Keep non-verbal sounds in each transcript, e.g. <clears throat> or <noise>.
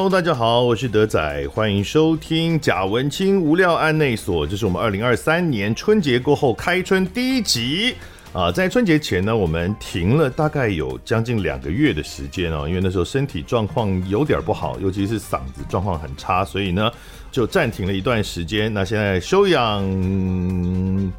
Hello，大家好，我是德仔，欢迎收听贾文清无料案内所，这是我们二零二三年春节过后开春第一集啊。在春节前呢，我们停了大概有将近两个月的时间哦，因为那时候身体状况有点不好，尤其是嗓子状况很差，所以呢就暂停了一段时间。那现在休养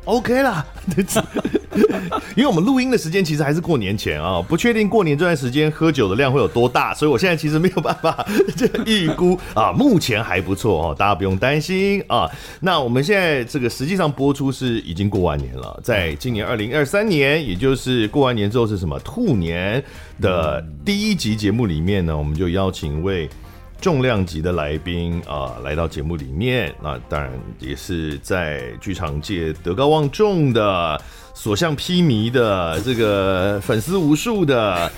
OK 啦。<laughs> 因为我们录音的时间其实还是过年前啊，不确定过年这段时间喝酒的量会有多大，所以我现在其实没有办法这预估啊。目前还不错哦，大家不用担心啊。那我们现在这个实际上播出是已经过完年了，在今年二零二三年，也就是过完年之后是什么兔年的第一集节目里面呢，我们就邀请一位重量级的来宾啊来到节目里面。那当然也是在剧场界德高望重的。所向披靡的这个粉丝无数的，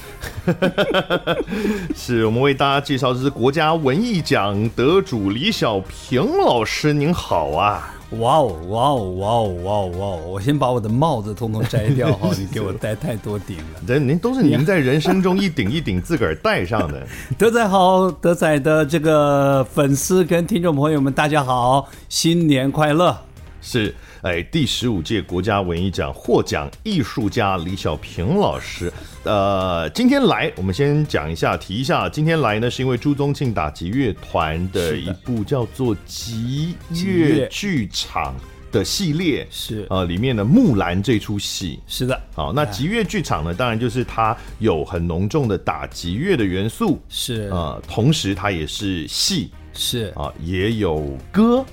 <laughs> 是我们为大家介绍这是国家文艺奖得主李小平老师，您好啊！哇哦哇哦哇哦哇哦哇哦！我先把我的帽子通通摘掉哈，<laughs> 你给我戴太多顶了。人您都是您在人生中一顶一顶自个儿戴上的。<laughs> 德仔好，德仔的这个粉丝跟听众朋友们，大家好，新年快乐！是。哎，第十五届国家文艺奖获奖艺术家李小平老师，呃，今天来，我们先讲一下，提一下，今天来呢，是因为朱宗庆打击乐团的一部叫做《极乐剧场》的系列，是。呃，里面的木兰这出戏，是的，好，那极乐剧场呢，当然就是它有很浓重的打击乐的元素，是。呃，同时它也是戏，是。啊，也有歌。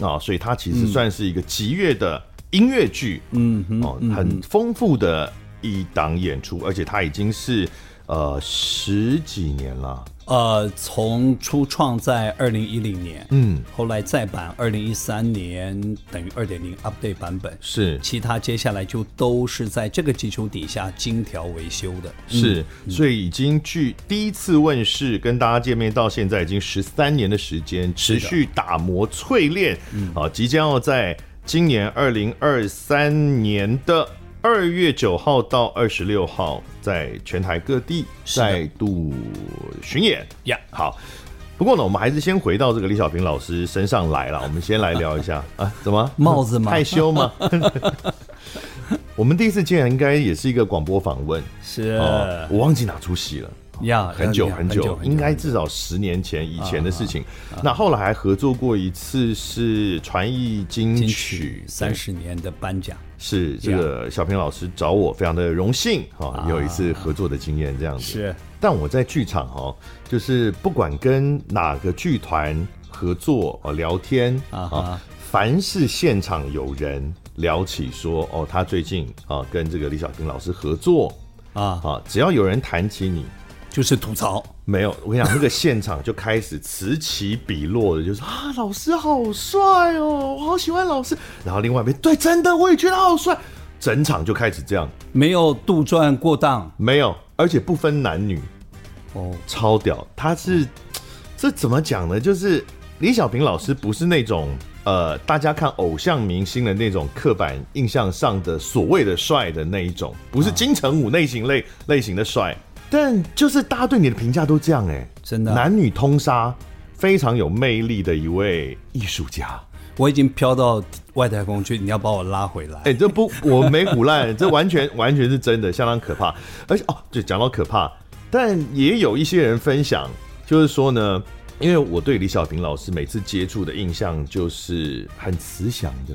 啊、哦，所以它其实算是一个集乐的音乐剧，嗯，哦，很丰富的一档演出，而且它已经是呃十几年了。呃，从初创在二零一零年，嗯，后来再版二零一三年，等于二点零 update 版本是，其他接下来就都是在这个基础底下精调维修的，是，嗯、所以已经距第一次问世跟大家见面到现在已经十三年的时间，持续打磨淬炼，啊，即将要在今年二零二三年的。二月九号到二十六号，在全台各地再度巡演呀。好，不过呢，我们还是先回到这个李小平老师身上来了。我们先来聊一下 <laughs> 啊，怎么帽子吗？害羞吗？<laughs> 我们第一次见，应该也是一个广播访问，是、哦，我忘记哪出戏了。呀，很久很久，应该至少十年前以前的事情。那后来还合作过一次，是传艺金曲三十年的颁奖。是这个小平老师找我，非常的荣幸哈，有一次合作的经验这样子。是，但我在剧场哈，就是不管跟哪个剧团合作哦，聊天啊，凡是现场有人聊起说哦，他最近啊跟这个李小平老师合作啊。啊，只要有人谈起你。就是吐槽，没有。我跟你讲，那个现场就开始此起彼落的，就是啊，老师好帅哦，我好喜欢老师。然后另外一边，对，真的我也觉得好帅。整场就开始这样，没有杜撰过当，没有，而且不分男女，哦，超屌。他是这怎么讲呢？就是李小平老师不是那种呃，大家看偶像明星的那种刻板印象上的所谓的帅的那一种，不是金城武类型类类型的帅。但就是大家对你的评价都这样哎、欸，真的男女通杀，非常有魅力的一位艺术家。我已经飘到外太空去，你要把我拉回来？哎、欸，这不我没唬烂，<laughs> 这完全完全是真的，相当可怕。而且哦，就讲到可怕，但也有一些人分享，就是说呢，因为我对李小平老师每次接触的印象就是很慈祥的，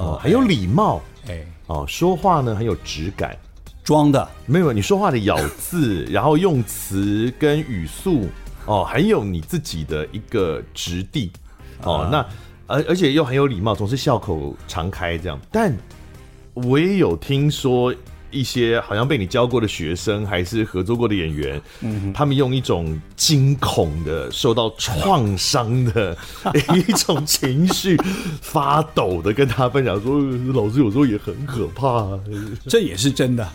哦，很有礼貌，哎，哦，说话呢很有质感。装的没有，你说话的咬字，<laughs> 然后用词跟语速哦，很有你自己的一个质地哦。那而而且又很有礼貌，总是笑口常开这样。但我也有听说一些好像被你教过的学生，还是合作过的演员，嗯，他们用一种惊恐的、受到创伤的 <laughs> 一种情绪发抖的跟他分享说：“老师有时候也很可怕。<laughs> ”这也是真的。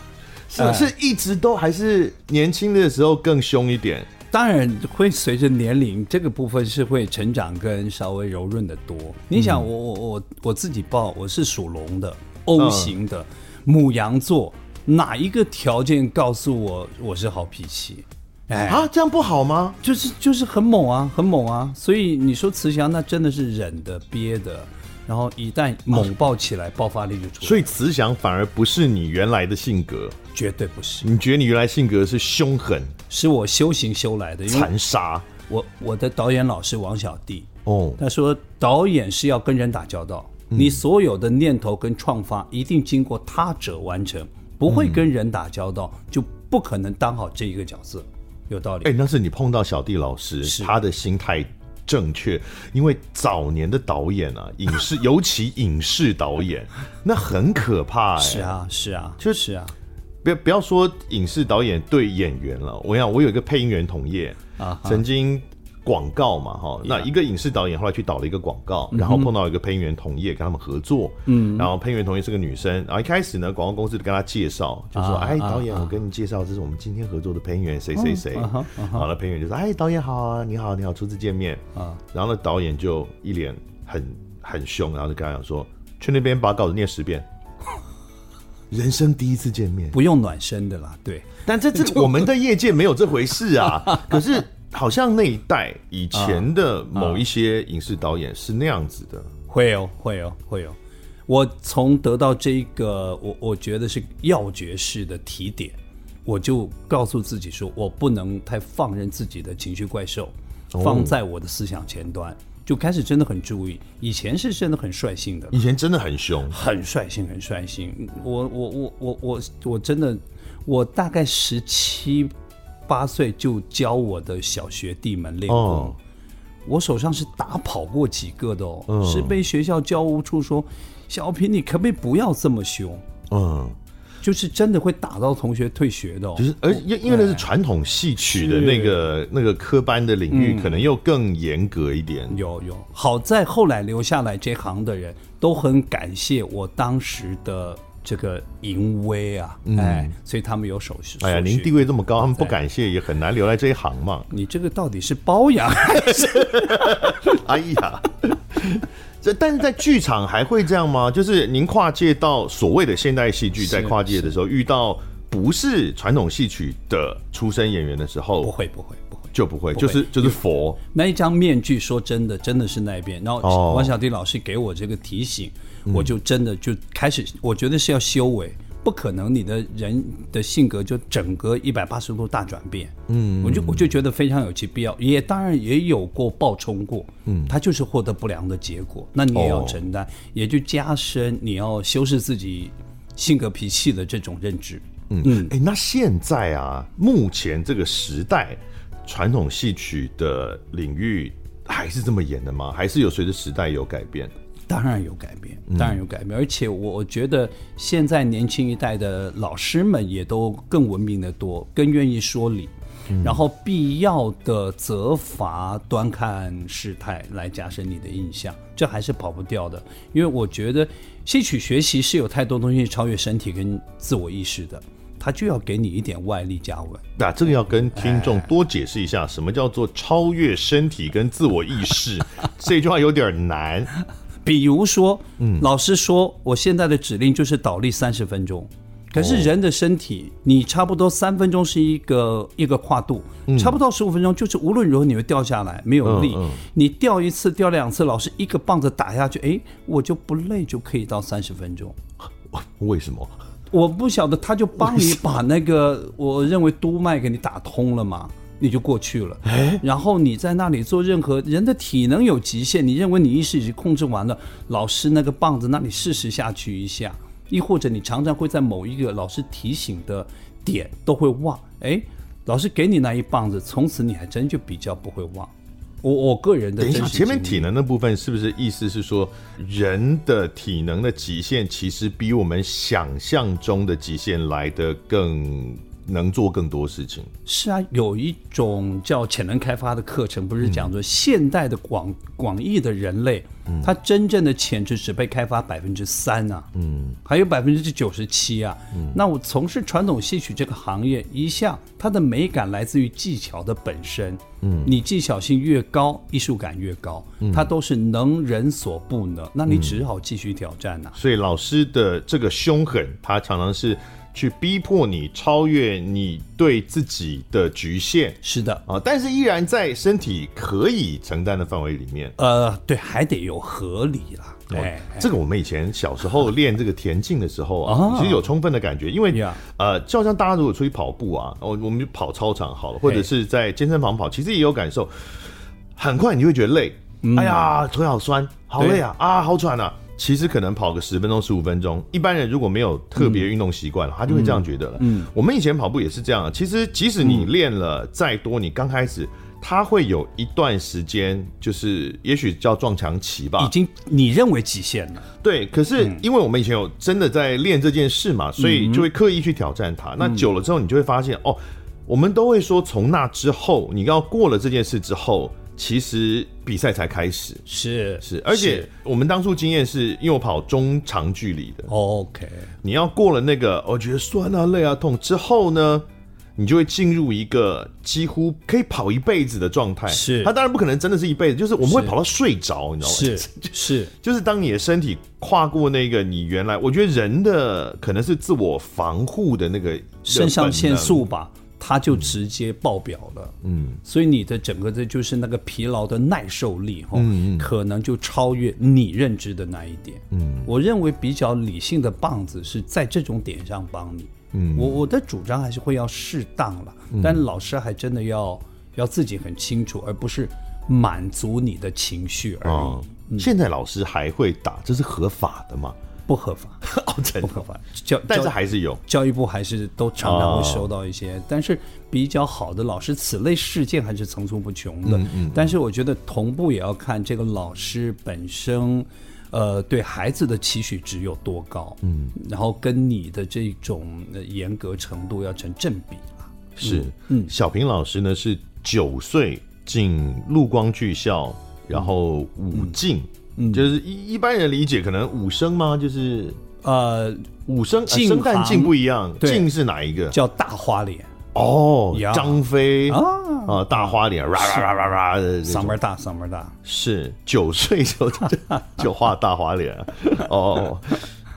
是是一直都还是年轻的时候更凶一点？当然会随着年龄，这个部分是会成长跟稍微柔润的多。你想我，我我我我自己报，我是属龙的，O 型的，母羊座，哪一个条件告诉我我是好脾气？哎啊，这样不好吗？就是就是很猛啊，很猛啊。所以你说慈祥，那真的是忍的憋的，然后一旦猛爆起来，爆发力就出来。所以慈祥反而不是你原来的性格，绝对不是。你觉得你原来性格是凶狠，是我修行修来的，残杀。我我的导演老师王小弟哦，他说导演是要跟人打交道，你所有的念头跟创发一定经过他者完成，不会跟人打交道，就不可能当好这一个角色。有道理。哎，那是你碰到小弟老师，他的心态正确，因为早年的导演啊，影视尤其影视导演，那很可怕。哎，是啊，是啊，就是啊。不要不要说影视导演对演员了，我想我有一个配音员同业啊，曾经广告嘛哈，那一个影视导演后来去导了一个广告，然后碰到一个配音员同业跟他们合作，嗯，然后配音员同业是个女生，然后一开始呢，广告公司就跟他介绍，就说哎导演，我跟你介绍，这是我们今天合作的配音员谁谁谁，好了，配音员就说哎导演好啊，你好你好，初次见面。啊，然后呢导演就一脸很很凶，然后就跟他讲说，去那边把稿子念十遍。<laughs> 人生第一次见面，不用暖身的啦，对。但这这 <laughs> 我们的业界没有这回事啊。<laughs> 可是好像那一代以前的某一些影视导演是那样子的。会哦，会哦，会哦。我从得到这个，我我觉得是要诀式的提点，我就告诉自己说，我不能太放任自己的情绪怪兽放在我的思想前端。就开始真的很注意，以前是真的很率性的，以前真的很凶，很率性，很率性。我我我我我我真的，我大概十七八岁就教我的小学弟们练功，哦、我手上是打跑过几个的哦，嗯、是被学校教务处说，小平你可不可以不要这么凶？嗯。就是真的会打到同学退学的，哦。就是而因因为那是传统戏曲的那个那个科班的领域，可能又更严格一点。有有，好在后来留下来这行的人都很感谢我当时的这个淫威啊，哎，所以他们有手续。哎呀，您地位这么高，他们不感谢也很难留在这一行嘛。你这个到底是包养还是？<laughs> 哎呀。这但是在剧场还会这样吗？就是您跨界到所谓的现代戏剧，在跨界的时候遇到不是传统戏曲的出身演员的时候，不会不会不会就不会，就是就是佛那一张面具。说真的，真的是那边。然后王小迪老师给我这个提醒，我就真的就开始，我觉得是要修为。不可能，你的人的性格就整个一百八十度大转变。嗯，我就我就觉得非常有其必要，也当然也有过爆冲过。嗯，他就是获得不良的结果，那你也要承担，哦、也就加深你要修饰自己性格脾气的这种认知。嗯嗯，哎、欸，那现在啊，目前这个时代，传统戏曲的领域还是这么演的吗？还是有随着时代有改变？当然有改变，当然有改变，嗯、而且我觉得现在年轻一代的老师们也都更文明的多，更愿意说理，嗯、然后必要的责罚，端看事态来加深你的印象，这还是跑不掉的。因为我觉得戏曲学习是有太多东西超越身体跟自我意识的，它就要给你一点外力加温。那这个要跟听众多解释一下，什么叫做超越身体跟自我意识？<laughs> 这句话有点难。比如说，嗯，老师说，我现在的指令就是倒立三十分钟，可是人的身体，你差不多三分钟是一个一个跨度，差不多十五分钟就是无论如何你会掉下来，没有力，你掉一次掉两次，老师一个棒子打下去，哎，我就不累就可以到三十分钟，<laughs> 为什么？我不晓得，他就帮你把那个我认为督脉给你打通了嘛。你就过去了，然后你在那里做任何人的体能有极限，你认为你意识已经控制完了，老师那个棒子那里试试下去一下，亦或者你常常会在某一个老师提醒的点都会忘，哎，老师给你那一棒子，从此你还真就比较不会忘。我我个人的，等一下，前面体能的部分是不是意思是说，人的体能的极限其实比我们想象中的极限来得更？能做更多事情。是啊，有一种叫潜能开发的课程，不是讲说现代的广广义的人类，嗯、他真正的潜质只被开发百分之三啊，嗯，还有百分之九十七啊。嗯、那我从事传统戏曲这个行业，一向它的美感来自于技巧的本身，嗯，你技巧性越高，艺术感越高，它都是能人所不能，那你只好继续挑战呐、啊。所以老师的这个凶狠，他常常是。去逼迫你超越你对自己的局限。是的啊，但是依然在身体可以承担的范围里面。呃，对，还得有合理啦。对、哦，这个我们以前小时候练这个田径的时候啊，其实有充分的感觉，因为呃，就好像大家如果出去跑步啊，我我们就跑操场好了，或者是在健身房跑，其实也有感受，很快你就会觉得累，哎呀，腿好酸，好累啊，啊，好喘啊。其实可能跑个十分钟、十五分钟，一般人如果没有特别运动习惯了，他就会这样觉得了。嗯，我们以前跑步也是这样。其实即使你练了再多，你刚开始。他会有一段时间，就是也许叫撞墙期吧，已经你认为极限了。对，可是因为我们以前有真的在练这件事嘛，所以就会刻意去挑战它。那久了之后，你就会发现哦，我们都会说，从那之后，你要过了这件事之后，其实比赛才开始。是是，而且我们当初经验是因为我跑中长距离的，OK，你要过了那个，我觉得酸啊、累啊、痛之后呢，你就会进入一个几乎可以跑一辈子的状态。是，他当然不可能真的是一辈子，就是我们会跑到睡着，你知道吗？是 <laughs> 是，就是当你的身体跨过那个你原来，我觉得人的可能是自我防护的那个肾上腺素吧，它就直接爆表了。嗯，所以你的整个的就是那个疲劳的耐受力，哈，嗯，可能就超越你认知的那一点。嗯，我认为比较理性的棒子是在这种点上帮你。嗯，我我的主张还是会要适当了，嗯、但老师还真的要要自己很清楚，而不是满足你的情绪而已。哦嗯、现在老师还会打，这是合法的吗？不合法，<laughs> 哦，真的不合法。教，但是还是有教育部还是都常常会收到一些，哦、但是比较好的老师，此类事件还是层出不穷的。嗯嗯。但是我觉得同步也要看这个老师本身。呃，对孩子的期许值有多高？嗯，然后跟你的这种严格程度要成正比了。是，嗯，小平老师呢是九岁进陆光剧校，然后武进，嗯，就是一一般人理解可能五声吗？就是呃，五声生旦净不一样，净是哪一个？叫大花脸。哦，张飞啊。啊，大花脸，哇哇哇哇的，嗓门大，嗓门大，是九岁就 <laughs> 就画大花脸，哦，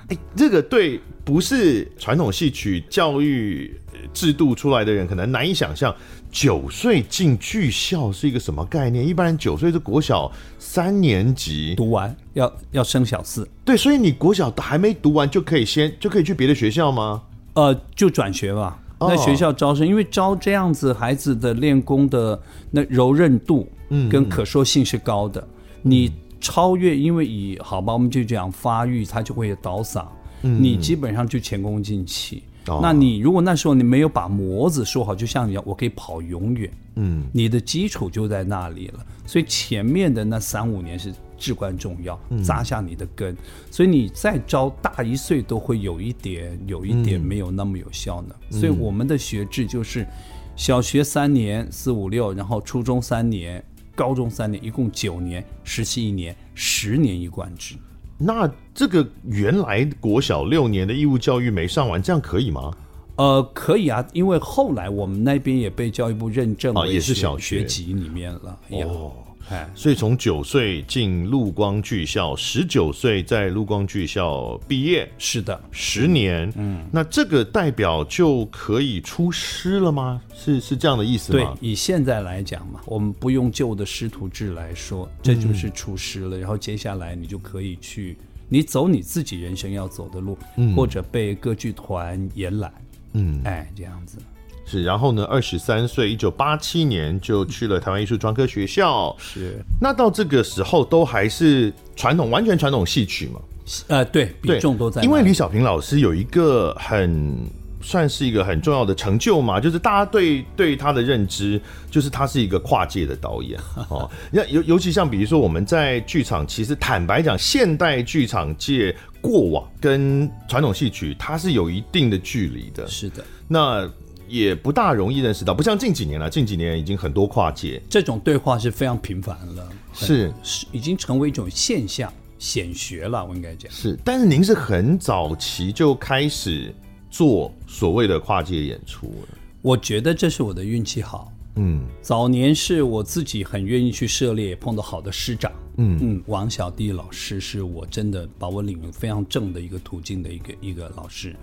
哎，这个对不是传统戏曲教育制度出来的人可能难以想象，九岁进剧校是一个什么概念？一般人九岁是国小三年级读完，要要升小四，对，所以你国小还没读完就可以先就可以去别的学校吗？呃，就转学吧。在学校招生，因为招这样子孩子的练功的那柔韧度，嗯，跟可塑性是高的。你超越，因为以好吧，我们就讲发育，它就会有倒嗓，你基本上就前功尽弃。那你如果那时候你没有把模子说好，就像你讲，我可以跑永远，嗯，你的基础就在那里了。所以前面的那三五年是。至关重要，扎下你的根，嗯、所以你再招大一岁都会有一点，有一点没有那么有效呢。嗯、所以我们的学制就是小学三年四五六，然后初中三年，高中三年，一共九年，实习一年，十年一贯制。那这个原来国小六年的义务教育没上完，这样可以吗？呃，可以啊，因为后来我们那边也被教育部认证了，也是小学级里面了。哦。哎所以从九岁进陆光剧校，十九岁在陆光剧校毕业，是的，十年。嗯，那这个代表就可以出师了吗？是是这样的意思吗？对，以现在来讲嘛，我们不用旧的师徒制来说，这就是出师了。嗯、然后接下来你就可以去，你走你自己人生要走的路，嗯、或者被歌剧团延揽，嗯，哎，这样子。是，然后呢，二十三岁，一九八七年就去了台湾艺术专科学校。是，那到这个时候都还是传统，完全传统戏曲嘛？呃，对，比重都在。因为李小平老师有一个很算是一个很重要的成就嘛，就是大家对对他的认知，就是他是一个跨界的导演哦。<laughs> 那尤尤其像比如说我们在剧场，其实坦白讲，现代剧场界过往跟传统戏曲它是有一定的距离的。是的，那。也不大容易认识到，不像近几年了。近几年已经很多跨界，这种对话是非常频繁了，是是已经成为一种现象，显学了。我应该讲是，但是您是很早期就开始做所谓的跨界演出了。我觉得这是我的运气好。嗯，早年是我自己很愿意去涉猎，碰到好的师长。嗯嗯，王小弟老师是我真的把我领非常正的一个途径的一个一个老师。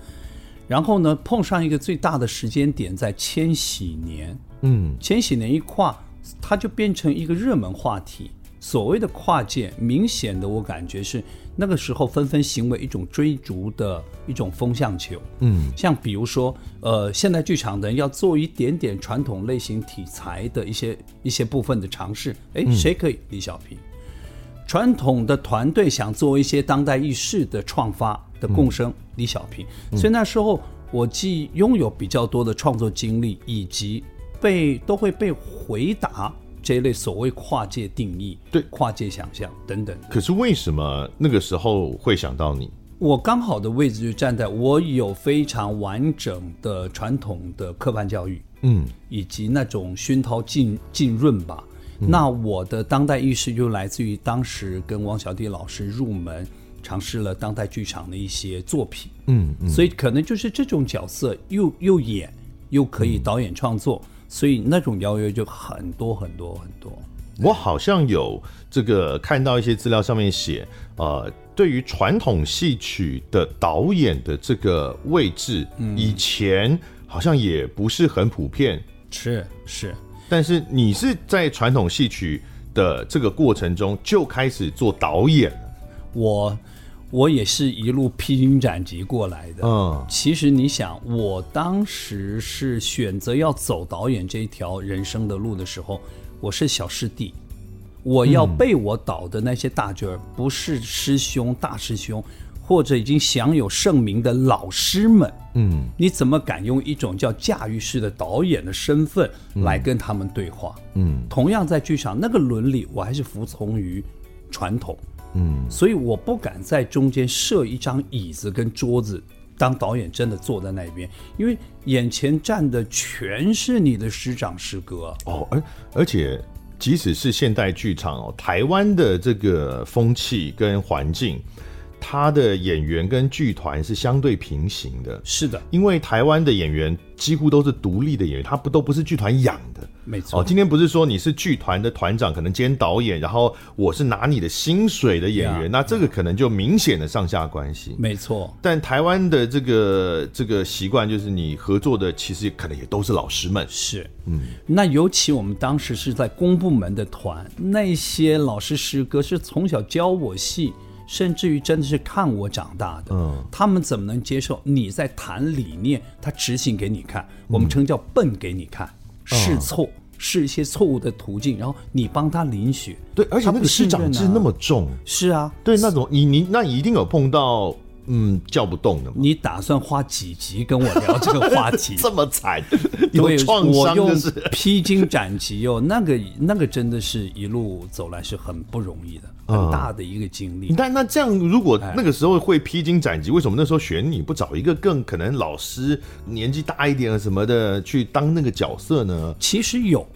然后呢，碰上一个最大的时间点在千禧年，嗯，千禧年一跨，它就变成一个热门话题。所谓的跨界，明显的我感觉是那个时候纷纷行为一种追逐的一种风向球。嗯，像比如说，呃，现代剧场的人要做一点点传统类型题材的一些一些部分的尝试，哎，谁可以？李小平。传统的团队想做一些当代意识的创发的共生，李小平。所以那时候我既拥有比较多的创作经历，以及被都会被回答。这一类所谓跨界定义，对跨界想象等等。可是为什么那个时候会想到你？我刚好的位置就站在我有非常完整的传统的科班教育，嗯，以及那种熏陶浸浸润吧。嗯、那我的当代意识就来自于当时跟王小棣老师入门，尝试了当代剧场的一些作品，嗯，嗯，所以可能就是这种角色又又演又可以导演创作。嗯所以那种邀约就很多很多很多。我好像有这个看到一些资料上面写，呃，对于传统戏曲的导演的这个位置，嗯，以前好像也不是很普遍。是是，但是你是在传统戏曲的这个过程中就开始做导演了。我。我也是一路披荆斩棘过来的。嗯，其实你想，我当时是选择要走导演这一条人生的路的时候，我是小师弟，我要被我导的那些大角儿，不是师兄、大师兄，或者已经享有盛名的老师们。嗯，你怎么敢用一种叫驾驭式的导演的身份来跟他们对话？嗯，同样在剧场那个伦理，我还是服从于传统。嗯，所以我不敢在中间设一张椅子跟桌子，当导演真的坐在那边，因为眼前站的全是你的师长师哥哦，而而且即使是现代剧场哦，台湾的这个风气跟环境，他的演员跟剧团是相对平行的。是的，因为台湾的演员几乎都是独立的演员，他不都不是剧团养的。没错，哦，今天不是说你是剧团的团长，可能兼导演，然后我是拿你的薪水的演员，yeah, 那这个可能就明显的上下关系。没错，但台湾的这个这个习惯就是你合作的其实可能也都是老师们。是，嗯，那尤其我们当时是在公部门的团，那些老师师哥是从小教我戏，甚至于真的是看我长大的。嗯，他们怎么能接受你在谈理念，他执行给你看，我们称叫笨给你看，试错。嗯是一些错误的途径，然后你帮他领取，对，而且那个师长制那么重，是啊，对，那种你你那一定有碰到嗯叫不动的？你打算花几集跟我聊这个话题？<laughs> 这么惨，有创伤就是披荆斩棘哦，那个那个真的是一路走来是很不容易的。很大的一个经历。但那这样，如果那个时候会披荆斩棘，为什么那时候选你不找一个更可能老师年纪大一点什么的去当那个角色呢？其实有，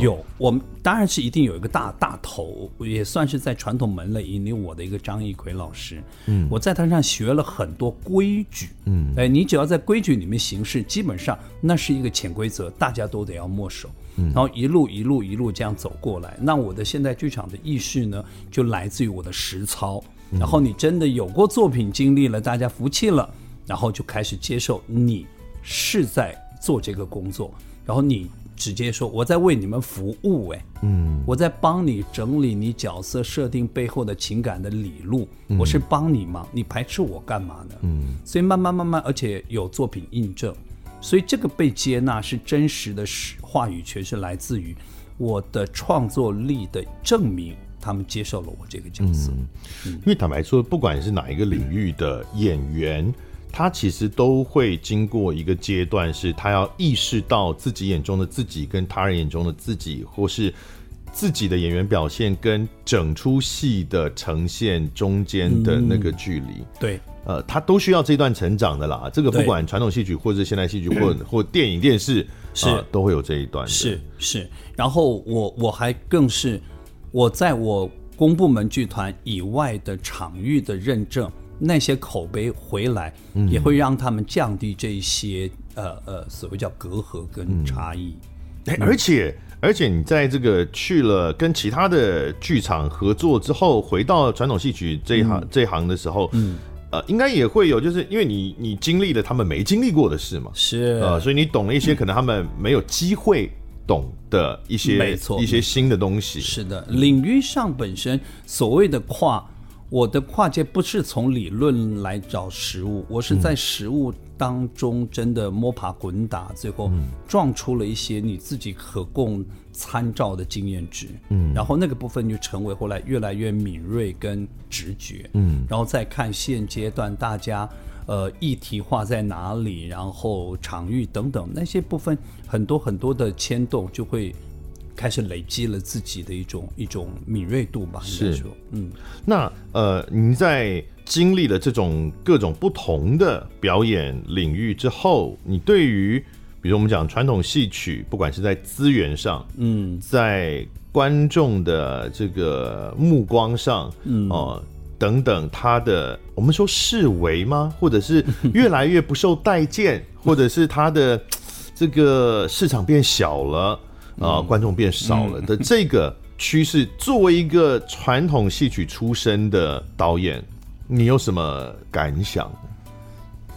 有，我们当然是一定有一个大大头，也算是在传统门类引领我的一个张艺奎老师。嗯，我在他上学了很多规矩。嗯，哎，你只要在规矩里面行事，基本上那是一个潜规则，大家都得要默守。嗯然后一路一路一路这样走过来，那我的现代剧场的意识呢，就来自于我的实操。然后你真的有过作品经历了，大家服气了，然后就开始接受你是在做这个工作，然后你直接说我在为你们服务，哎，嗯，我在帮你整理你角色设定背后的情感的理路，我是帮你忙，你排斥我干嘛呢？嗯，所以慢慢慢慢，而且有作品印证。所以这个被接纳是真实的话语权，是来自于我的创作力的证明。他们接受了我这个角色。嗯，因为坦白说，不管是哪一个领域的演员，他其实都会经过一个阶段，是他要意识到自己眼中的自己跟他人眼中的自己，或是自己的演员表现跟整出戏的呈现中间的那个距离。对。呃，他都需要这段成长的啦。这个不管传统戏曲，或者是现代戏曲，或或电影、电视，是、呃、都会有这一段。是是。然后我我还更是我在我公部门剧团以外的场域的认证，那些口碑回来，也会让他们降低这些、嗯、呃呃所谓叫隔阂跟差异。而且而且你在这个去了跟其他的剧场合作之后，回到传统戏曲这一行、嗯、这一行的时候，嗯。呃，应该也会有，就是因为你你经历了他们没经历过的事嘛，是呃，所以你懂了一些可能他们没有机会懂的一些没错一些新的东西。是的，领域上本身所谓的跨，我的跨界不是从理论来找实物，我是在实物当中真的摸爬滚打，最后撞出了一些你自己可供参照的经验值，嗯，然后那个部分就成为后来越来越敏锐跟直觉，嗯，然后再看现阶段大家呃议题化在哪里，然后场域等等那些部分很多很多的牵动，就会开始累积了自己的一种一种敏锐度吧，应该说，嗯，那呃你在经历了这种各种不同的表演领域之后，你对于比如我们讲传统戏曲，不管是在资源上，嗯，在观众的这个目光上，嗯。哦、呃、等等，他的我们说视为吗？或者是越来越不受待见，<laughs> 或者是他的这个市场变小了啊、呃，观众变少了的这个趋势，作为一个传统戏曲出身的导演，你有什么感想？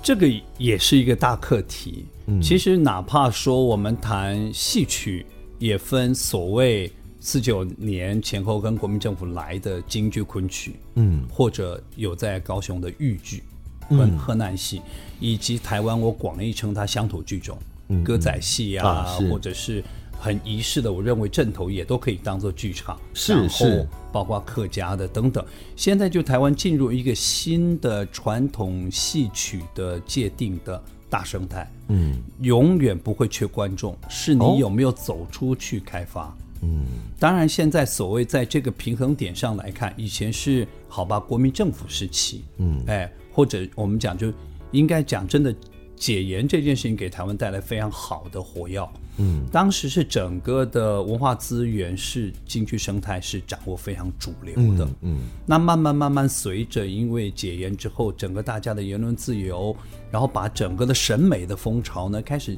这个也是一个大课题。其实，哪怕说我们谈戏曲，也分所谓四九年前后跟国民政府来的京剧、昆曲，嗯，或者有在高雄的豫剧、跟河南戏，以及台湾我广义称它乡土剧种，歌仔戏啊，或者是很仪式的，我认为阵头也都可以当做剧场，是是，包括客家的等等。现在就台湾进入一个新的传统戏曲的界定的。大生态，嗯，永远不会缺观众，是你有没有走出去开发，嗯，当然现在所谓在这个平衡点上来看，以前是好吧，国民政府时期，嗯，哎，或者我们讲就应该讲真的。解严这件事情给台湾带来非常好的火药，嗯，当时是整个的文化资源是京剧生态是掌握非常主流的，嗯，嗯，那慢慢慢慢随着因为解严之后，整个大家的言论自由，然后把整个的审美的风潮呢开始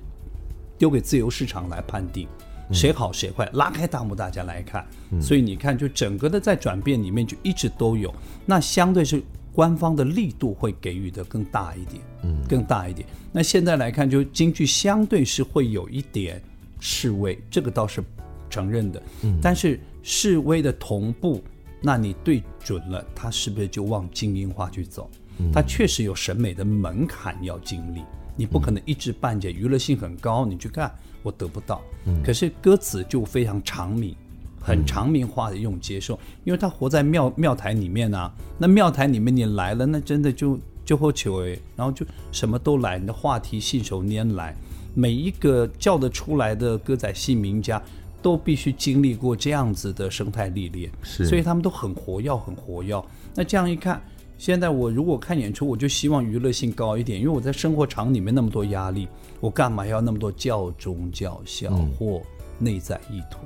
丢给自由市场来判定谁好谁坏，拉开大幕大家来看，所以你看就整个的在转变里面就一直都有，那相对是。官方的力度会给予的更大一点，嗯，更大一点。那现在来看，就京剧相对是会有一点示威，这个倒是承认的。嗯，但是示威的同步，那你对准了，它是不是就往精英化去走？它确实有审美的门槛要经历，你不可能一知半解，娱乐性很高，你去看我得不到。嗯，可是歌词就非常长命。很长名化的一种接受，因为他活在庙庙台里面啊。那庙台里面你来了，那真的就就喝酒哎，然后就什么都来，你的话题信手拈来。每一个叫得出来的歌仔戏名家，都必须经历过这样子的生态历练，是，所以他们都很活跃，很活跃。那这样一看，现在我如果看演出，我就希望娱乐性高一点，因为我在生活场里面那么多压力，我干嘛要那么多教中教小或内在意图？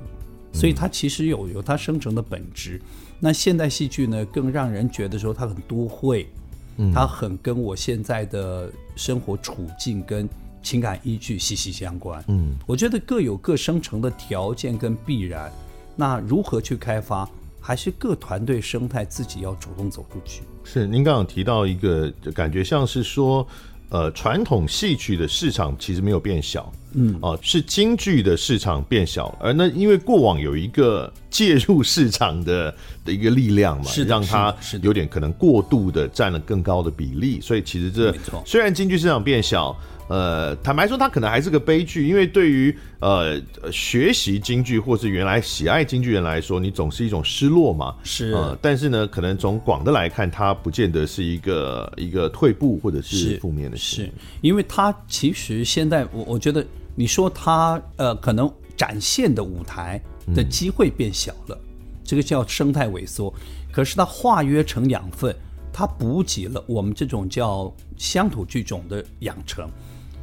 所以它其实有有它生成的本质，那现代戏剧呢，更让人觉得说它很都会，它很跟我现在的生活处境跟情感依据息息相关。嗯，我觉得各有各生成的条件跟必然，那如何去开发，还是各团队生态自己要主动走出去。是，您刚刚提到一个感觉像是说。呃，传统戏曲的市场其实没有变小，嗯，哦、呃，是京剧的市场变小，而那因为过往有一个介入市场的的一个力量嘛，是让它有点可能过度的占了更高的比例，所以其实这虽然京剧市场变小。呃，坦白说，它可能还是个悲剧，因为对于呃学习京剧或是原来喜爱京剧人来说，你总是一种失落嘛。是。呃，但是呢，可能从广的来看，它不见得是一个一个退步或者是负面的事。是，因为它其实现在我我觉得，你说它呃可能展现的舞台的机会变小了，嗯、这个叫生态萎缩。可是它化约成养分，它补给了我们这种叫乡土剧种的养成。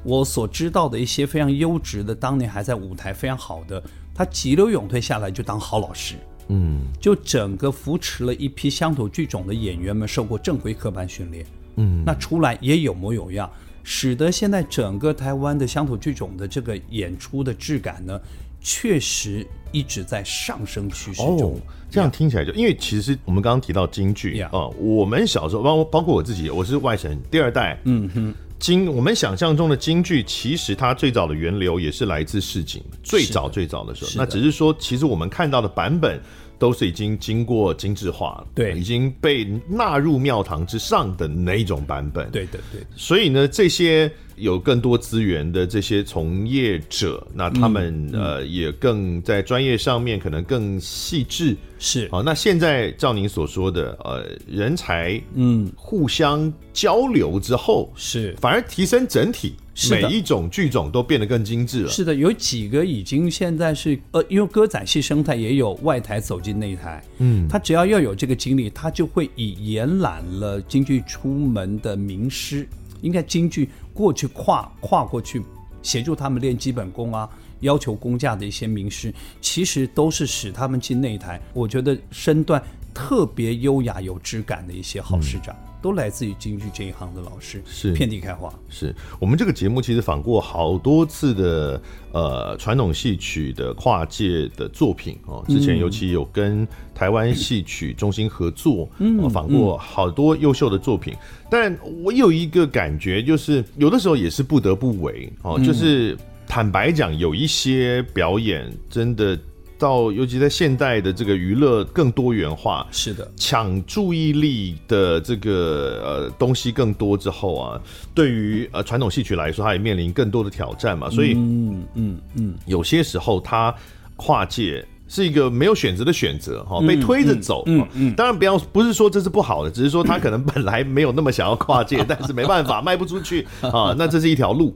我所知道的一些非常优质的，当年还在舞台非常好的，他急流勇退下来就当好老师，嗯，就整个扶持了一批乡土剧种的演员们受过正规科班训练，嗯，那出来也有模有样，使得现在整个台湾的乡土剧种的这个演出的质感呢，确实一直在上升趋势中。哦，这样听起来就因为其实我们刚刚提到京剧啊、呃，我们小时候包包括我自己，我是外省第二代，嗯哼。京，我们想象中的京剧，其实它最早的源流也是来自市井，最早最早的时候，那只是说，其实我们看到的版本都是已经经过精致化了，对，已经被纳入庙堂之上的那一种版本，对的，对的。所以呢，这些有更多资源的这些从业者，那他们、嗯、呃也更在专业上面可能更细致。是。好，那现在照您所说的，呃，人才嗯。互相交流之后，是。反而提升整体，每一种剧种都变得更精致了。是的，有几个已经现在是呃，因为歌仔戏生态也有外台走进内台，嗯，他只要要有这个经历，他就会以延揽了京剧出门的名师，应该京剧过去跨跨过去协助他们练基本功啊。要求工价的一些名师，其实都是使他们进内台。我觉得身段特别优雅、有质感的一些好师长，都来自于京剧这一行的老师，是遍地开花。是我们这个节目其实访过好多次的呃传统戏曲的跨界的作品哦，之前尤其有跟台湾戏曲中心合作，嗯，访过好多优秀的作品。但我有一个感觉，就是有的时候也是不得不为哦，就是。嗯坦白讲，有一些表演真的到，尤其在现代的这个娱乐更多元化，是的，抢注意力的这个呃东西更多之后啊，对于呃传统戏曲来说，它也面临更多的挑战嘛。所以，嗯嗯嗯，有些时候它跨界是一个没有选择的选择哈，被推着走。嗯嗯，当然不要不是说这是不好的，只是说他可能本来没有那么想要跨界，<laughs> 但是没办法卖不出去啊，那这是一条路。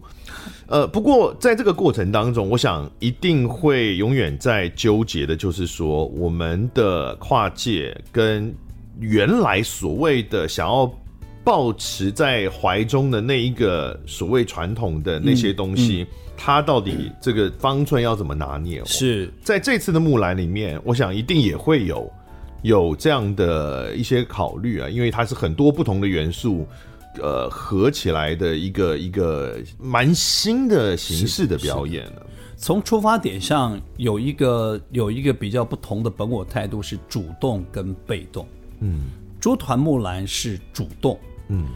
呃，不过在这个过程当中，我想一定会永远在纠结的，就是说我们的跨界跟原来所谓的想要抱持在怀中的那一个所谓传统的那些东西，嗯嗯、它到底这个方寸要怎么拿捏？是在这次的木兰里面，我想一定也会有有这样的一些考虑啊，因为它是很多不同的元素。呃，合起来的一个一个蛮新的形式的表演呢。从出发点上有一个有一个比较不同的本我态度是主动跟被动。嗯，诸团木兰是主动。嗯，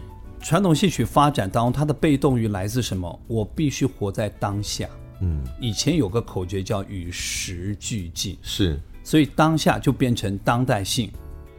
传统戏曲发展当中，它的被动于来自什么？我必须活在当下。嗯，以前有个口诀叫与时俱进，是，所以当下就变成当代性、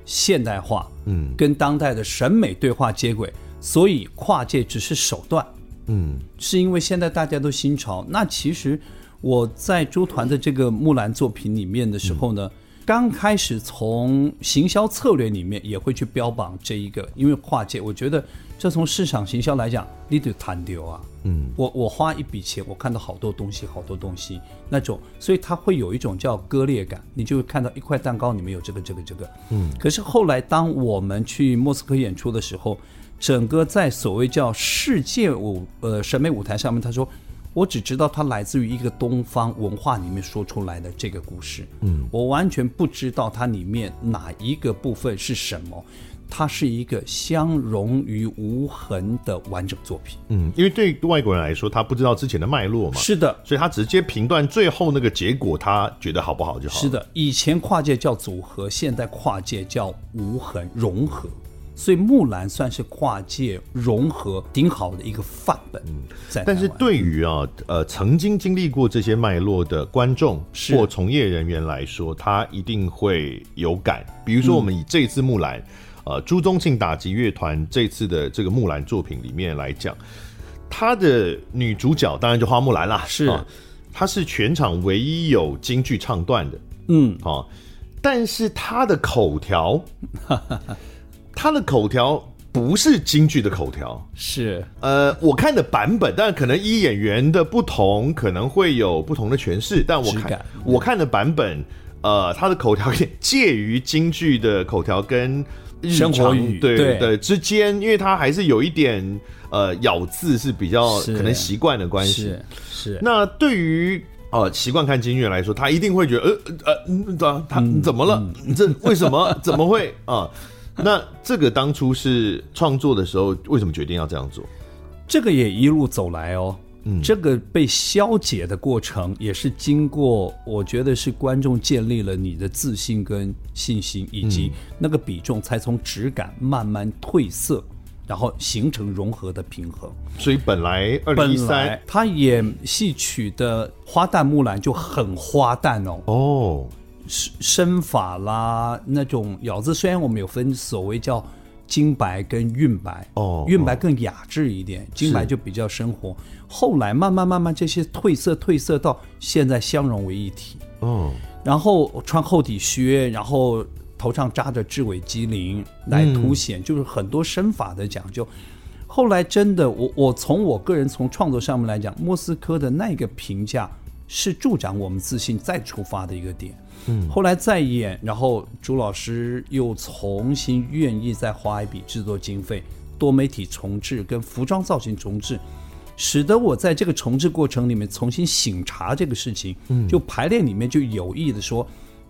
现代化。嗯，跟当代的审美对话接轨。所以跨界只是手段，嗯，是因为现在大家都新潮。那其实我在诸团的这个木兰作品里面的时候呢，刚开始从行销策略里面也会去标榜这一个，因为跨界，我觉得这从市场行销来讲，你得谈丢啊，嗯，我我花一笔钱，我看到好多东西，好多东西那种，所以它会有一种叫割裂感，你就会看到一块蛋糕里面有这个这个这个，嗯，可是后来当我们去莫斯科演出的时候。整个在所谓叫世界舞呃审美舞台上面，他说，我只知道它来自于一个东方文化里面说出来的这个故事，嗯，我完全不知道它里面哪一个部分是什么，它是一个相融于无痕的完整作品，嗯，因为对外国人来说，他不知道之前的脉络嘛，是的，所以他直接评断最后那个结果，他觉得好不好就好。是的，以前跨界叫组合，现在跨界叫无痕融合。所以木兰算是跨界融合顶好的一个范本。嗯，但是对于啊呃曾经经历过这些脉络的观众或从业人员来说，他一定会有感。比如说，我们以这次木兰，呃朱宗庆打击乐团这次的这个木兰作品里面来讲，她的女主角当然就花木兰啦，是，她是全场唯一有京剧唱段的。嗯，啊，但是她的口条。<laughs> 他的口条不是京剧的口条，是呃，我看的版本，但可能一演员的不同，可能会有不同的诠释。但我看我看的版本，呃，他的口条也介于京剧的口条跟日常生活语对对，对之间，因为他还是有一点呃咬字是比较可能习惯的关系。是，是那对于呃习惯看京剧来说，他一定会觉得呃呃，他他怎么了？嗯、这为什么？怎么会啊？呃 <laughs> 那这个当初是创作的时候，为什么决定要这样做？这个也一路走来哦。嗯，这个被消解的过程，也是经过，我觉得是观众建立了你的自信跟信心，以及那个比重才从质感慢慢褪色，然后形成融合的平衡。所以本来二零一三他演戏曲的花旦木兰就很花旦哦哦，身身法啦那种咬字，虽然我们有分所谓叫。金白跟韵白哦，韵白更雅致一点，金白就比较生活。后来慢慢慢慢这些褪色褪色到现在相融为一体哦。然后穿厚底靴，然后头上扎着雉尾鸡翎来凸显，就是很多身法的讲究。后来真的，我我从我个人从创作上面来讲，莫斯科的那个评价是助长我们自信再出发的一个点。嗯，后来再演，然后朱老师又重新愿意再花一笔制作经费，多媒体重制跟服装造型重制，使得我在这个重制过程里面重新醒察这个事情。嗯，就排练里面就有意的说，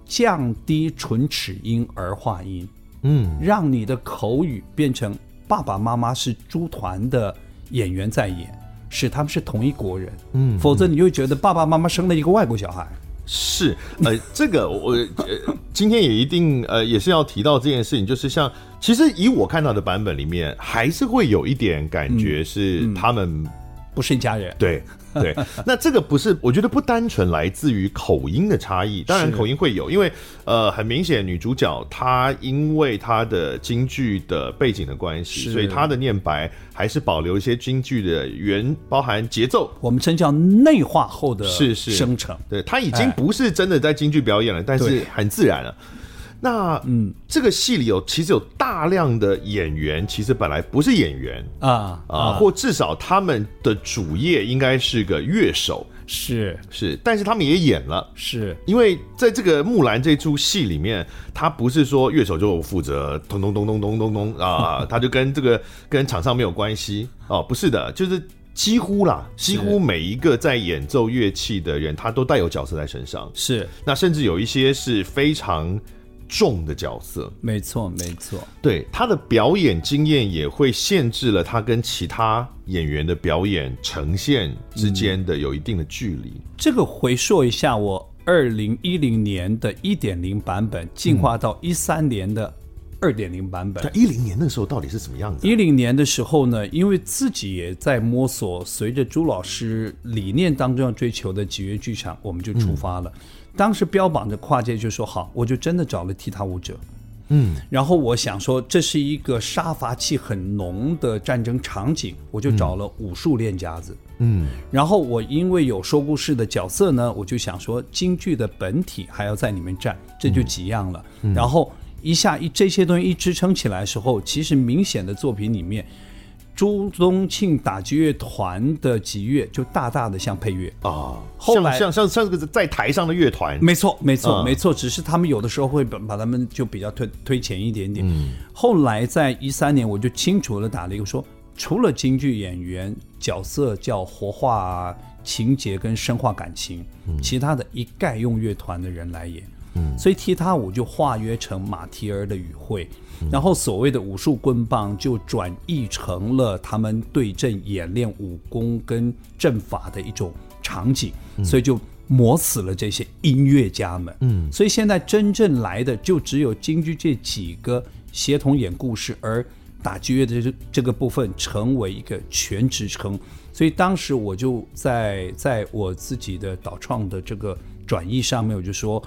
降低唇齿音儿化音，嗯，让你的口语变成爸爸妈妈是猪团的演员在演，使他们是同一国人。嗯，否则你就觉得爸爸妈妈生了一个外国小孩。是，呃，这个我呃今天也一定呃也是要提到这件事情，就是像其实以我看到的版本里面，还是会有一点感觉是他们不是一家人，对。对，<laughs> 那这个不是，我觉得不单纯来自于口音的差异，当然口音会有，因为呃，很明显女主角她因为她的京剧的背景的关系，所以她的念白还是保留一些京剧的原，包含节奏，我们称叫内化后的是是。生成，对，她已经不是真的在京剧表演了，但是很自然了。那嗯，这个戏里有其实有大量的演员，其实本来不是演员啊啊，或至少他们的主业应该是个乐手，是。是，但是他们也演了，是。因为在这个木兰这出戏里面，他不是说乐手就负责咚咚咚咚咚咚咚啊，<laughs> 他就跟这个跟场上没有关系。哦，不是的，就是几乎啦，几乎每一个在演奏乐器的人，他都带有角色在身上，是，那甚至有一些是非常。重的角色，没错，没错。对，他的表演经验也会限制了他跟其他演员的表演呈现之间的有一定的距离。嗯，这个回溯一下，我二零一零年的一点零版本进化到一三年的二点零版本。在一零年那时候到底是什么样子啊？一零年的时候呢，因为自己也在摸索，随着朱老师理念当中要追求的击乐剧场，我们就出发了。嗯当时标榜着跨界，就说好，我就真的找了踢踏舞者，嗯，然后我想说这是一个杀伐气很浓的战争场景，我就找了武术练家子，嗯，然后我因为有说故事的角色呢，我就想说京剧的本体还要在里面站，这就几样了，然后一下一这些东西一支撑起来的时候，其实明显的作品里面。朱宗庆打击乐团的击乐就大大的像配乐啊，后来像像像这个在台上的乐团，没错没错没错，只是他们有的时候会把把他们就比较推推前一点点。嗯，后来在一三年，我就清楚的打了一个说，除了京剧演员角色叫活化情节跟深化感情，其他的一概用乐团的人来演。嗯，所以踢踏舞就化约成马蹄儿的语汇。然后所谓的武术棍棒就转译成了他们对阵演练武功跟阵法的一种场景，所以就磨死了这些音乐家们。嗯，所以现在真正来的就只有京剧这几个协同演故事，而打击乐的这这个部分成为一个全职称。所以当时我就在在我自己的导创的这个转译上面，我就说。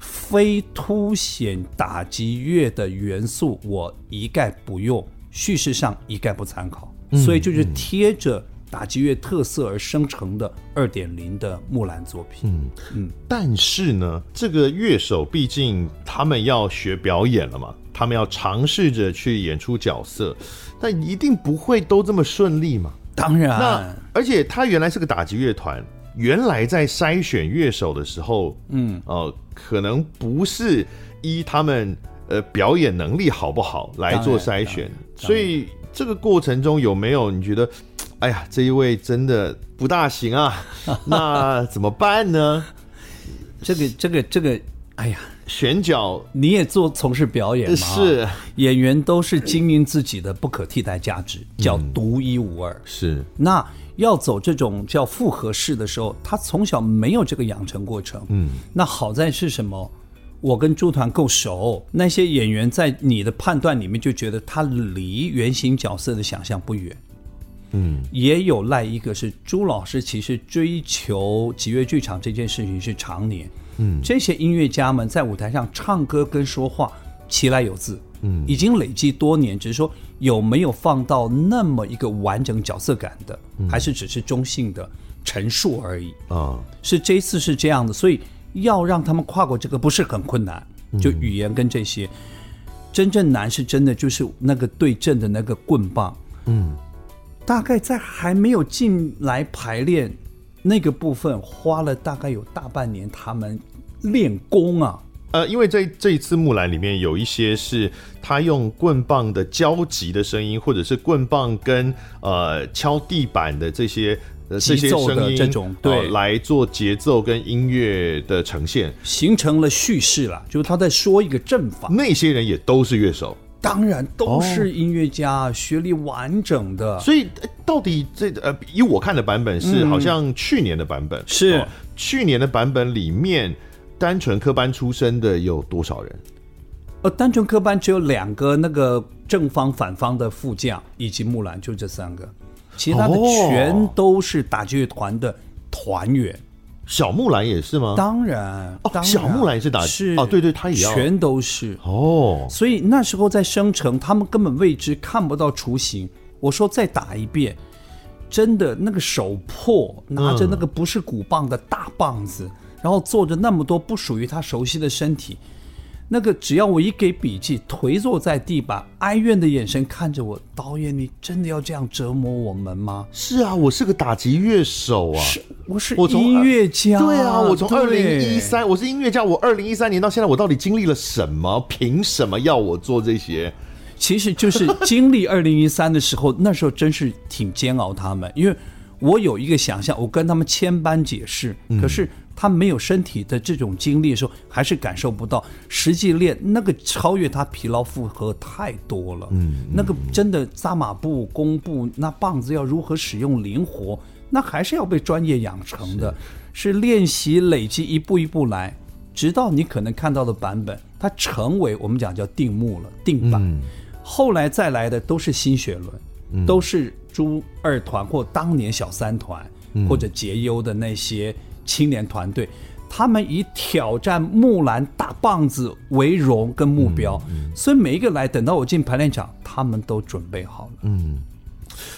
非凸显打击乐的元素，我一概不用；叙事上一概不参考，所以就是贴着打击乐特色而生成的二点零的木兰作品。嗯嗯。但是呢，这个乐手毕竟他们要学表演了嘛，他们要尝试着去演出角色，但一定不会都这么顺利嘛。当然，那而且他原来是个打击乐团。原来在筛选乐手的时候，嗯，哦、呃，可能不是依他们呃表演能力好不好来做筛选，所以这个过程中有没有你觉得，哎呀，这一位真的不大行啊，<laughs> 那怎么办呢？<laughs> 这个这个这个，哎呀，选角你也做从事表演吗？是演员都是经营自己的不可替代价值，叫独一无二。是那。要走这种叫复合式的时候，他从小没有这个养成过程。嗯，那好在是什么？我跟朱团够熟，那些演员在你的判断里面就觉得他离原型角色的想象不远。嗯，也有赖一个是朱老师，其实追求集乐剧场这件事情是常年。嗯，这些音乐家们在舞台上唱歌跟说话，其来有自。嗯，已经累积多年，只是说有没有放到那么一个完整角色感的，嗯、还是只是中性的陈述而已。啊？是这一次是这样的，所以要让他们跨过这个不是很困难，就语言跟这些，嗯、真正难是真的就是那个对阵的那个棍棒，嗯，大概在还没有进来排练那个部分，花了大概有大半年，他们练功啊。呃，因为这这一次木兰里面有一些是他用棍棒的交集的声音，或者是棍棒跟呃敲地板的这些呃这些声音这种对、呃、来做节奏跟音乐的呈现，形成了叙事了，就是他在说一个阵法。那些人也都是乐手，当然都是音乐家，哦、学历完整的。所以到底这呃，以我看的版本是好像去年的版本、嗯、是、哦、去年的版本里面。单纯科班出身的有多少人？呃，单纯科班只有两个，那个正方、反方的副将以及木兰，就这三个，其他的全都是打击乐团的团员。小木兰也是吗？当然，哦，当然小木兰也是打是哦，对对，他也要，全都是哦。所以那时候在生成，他们根本未知，看不到雏形。我说再打一遍，真的那个手破，拿着那个不是鼓棒的大棒子。嗯然后坐着那么多不属于他熟悉的身体，那个只要我一给笔记，颓坐在地板哀怨的眼神看着我，导演，你真的要这样折磨我们吗？是啊，我是个打击乐手啊，是我是音乐家，对啊，我从二零一三我是音乐家，我二零一三年到现在，我到底经历了什么？凭什么要我做这些？其实就是经历二零一三的时候，那时候真是挺煎熬他们，因为我有一个想象，我跟他们千般解释，可是。他没有身体的这种经历的时候，还是感受不到实际练那个超越他疲劳负荷太多了。嗯，那个真的扎马步、弓步，那棒子要如何使用灵活，那还是要被专业养成的，是，是练习累积一步一步来，直到你可能看到的版本，它成为我们讲叫定目了、定版。嗯、后来再来的都是新血轮，嗯、都是朱二团或当年小三团、嗯、或者杰优的那些。青年团队，他们以挑战木兰大棒子为荣跟目标，嗯嗯、所以每一个来，等到我进排练场，他们都准备好了。嗯，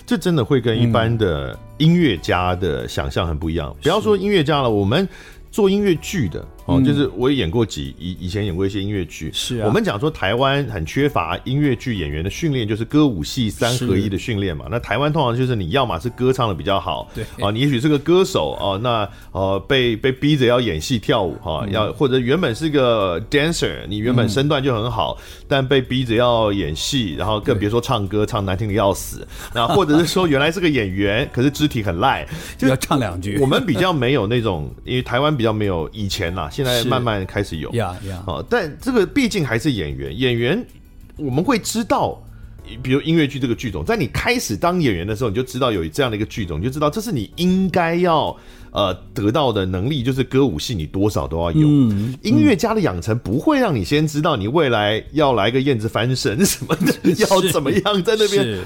这真的会跟一般的音乐家的想象很不一样。嗯、不要说音乐家了，我们做音乐剧的。哦，就是我也演过几以以前演过一些音乐剧，是啊。我们讲说台湾很缺乏音乐剧演员的训练，就是歌舞戏三合一的训练嘛。那台湾通常就是你要么是歌唱的比较好，对啊，你也许是个歌手哦，那呃被被逼着要演戏跳舞哈，要或者原本是个 dancer，你原本身段就很好，但被逼着要演戏，然后更别说唱歌，唱难听的要死。那或者是说原来是个演员，可是肢体很赖，<laughs> 就要唱两句。我们比较没有那种，因为台湾比较没有以前呐。现在慢慢开始有，呀呀，哦，但这个毕竟还是演员，演员我们会知道，比如音乐剧这个剧种，在你开始当演员的时候，你就知道有这样的一个剧种，你就知道这是你应该要呃得到的能力，就是歌舞戏你多少都要有。嗯，音乐家的养成不会让你先知道你未来要来个燕子翻身什么的，<laughs> 要怎么样在那边。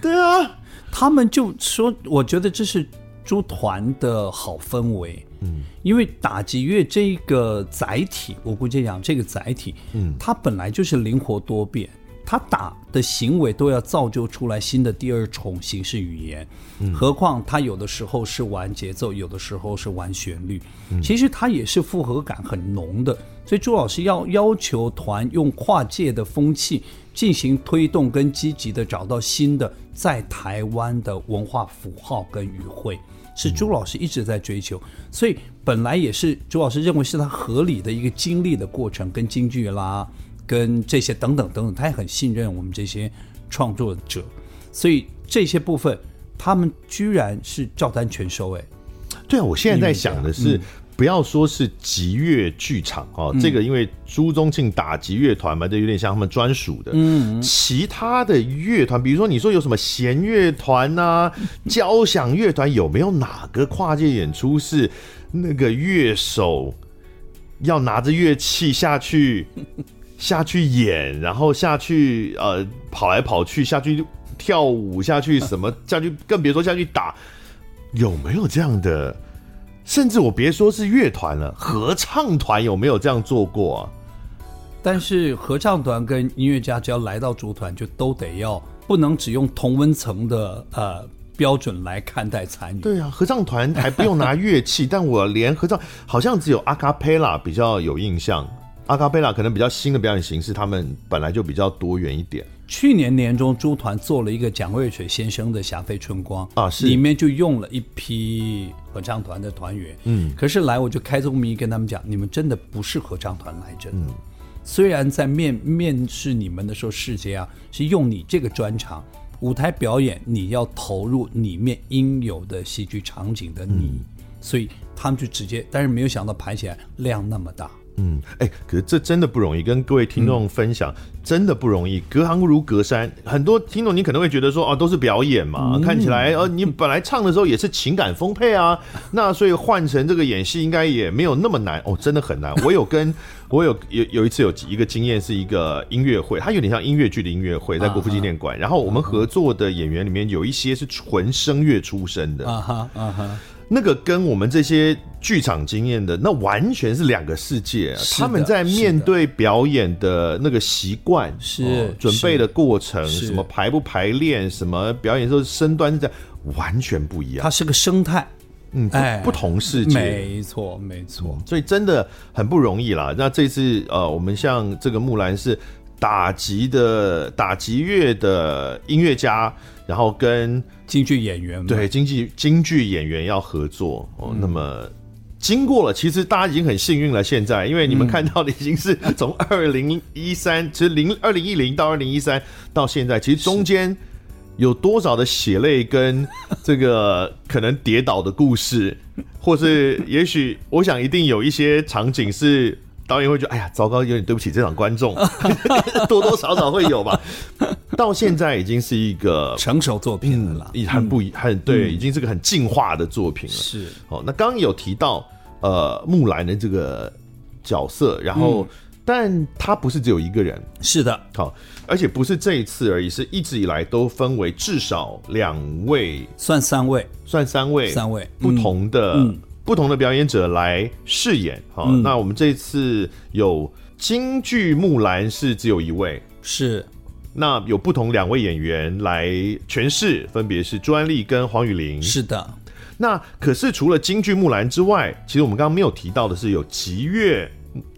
对啊，他们就说，我觉得这是猪团的好氛围。嗯，因为打击乐这个载体，我估计讲这个载体，嗯，它本来就是灵活多变，它打的行为都要造就出来新的第二重形式语言，嗯，何况它有的时候是玩节奏，有的时候是玩旋律，嗯，其实它也是复合感很浓的，所以朱老师要要求团用跨界的风气进行推动跟积极的找到新的在台湾的文化符号跟语汇。是朱老师一直在追求，所以本来也是朱老师认为是他合理的一个经历的过程，跟京剧啦，跟这些等等等等，他也很信任我们这些创作者，所以这些部分他们居然是照单全收。哎，对啊，我现在在想的是，不要说是击乐剧场哦，嗯、这个因为朱宗庆打击乐团嘛，这有点像他们专属的。嗯，其他的乐团，比如说你说有什么弦乐团呐、交响乐团，有没有哪个跨界演出是那个乐手要拿着乐器下去 <laughs> 下去演，然后下去呃跑来跑去，下去跳舞，下去什么下去，更别说下去打，有没有这样的？甚至我别说是乐团了，合唱团有没有这样做过啊？但是合唱团跟音乐家只要来到组团，就都得要不能只用同温层的呃标准来看待参与。对啊，合唱团还不用拿乐器，<laughs> 但我连合唱好像只有阿卡贝拉比较有印象。阿卡贝拉可能比较新的表演形式，他们本来就比较多元一点。去年年中，朱团做了一个蒋渭水先生的《霞飞春光》啊，是里面就用了一批合唱团的团员。嗯，可是来我就开宗明义跟他们讲，你们真的不是合唱团来着。嗯，虽然在面面试你们的时候，世杰啊是用你这个专长舞台表演，你要投入里面应有的戏剧场景的你，嗯、所以他们就直接，但是没有想到排起来量那么大。嗯，哎、欸，可是这真的不容易，跟各位听众分享，嗯、真的不容易。隔行如隔山，很多听众你可能会觉得说，哦，都是表演嘛，嗯、看起来，呃，你本来唱的时候也是情感丰沛啊，那所以换成这个演戏应该也没有那么难哦，真的很难。我有跟 <laughs> 我有有有一次有一个经验，是一个音乐会，它有点像音乐剧的音乐会，在国父纪念馆，然后我们合作的演员里面有一些是纯声乐出身的，啊哈啊哈。那个跟我们这些剧场经验的，那完全是两个世界啊。他们在面对表演的那个习惯，是准备的过程，什么排不排练，什么表演时候身段是这样，完全不一样。它是个生态，嗯，不同世界，没错，没错。所以真的很不容易啦。那这次呃，我们像这个木兰是打击的打击乐的音乐家。然后跟京剧演员对京剧京剧演员要合作哦，嗯、那么经过了，其实大家已经很幸运了。现在，因为你们看到的已经是 <laughs> 从二零一三，嗯、其实零二零一零到二零一三到现在，其实中间有多少的血泪跟这个可能跌倒的故事，或是也许我想一定有一些场景是。导演会觉得，哎呀，糟糕，有点对不起这场观众，<laughs> 多多少少会有吧。到现在已经是一个成熟作品了啦，很不一很对，已经是个很进化的作品了。是。哦，那刚刚有提到呃木兰的这个角色，然后，但他不是只有一个人，是的，好，而且不是这一次而已，是一直以来都分为至少两位，算三位，算三位，三位。不同的。不同的表演者来饰演，好，嗯、那我们这次有京剧木兰是只有一位，是，那有不同两位演员来诠释，分别是朱安丽跟黄雨玲，是的。那可是除了京剧木兰之外，其实我们刚刚没有提到的是有击乐，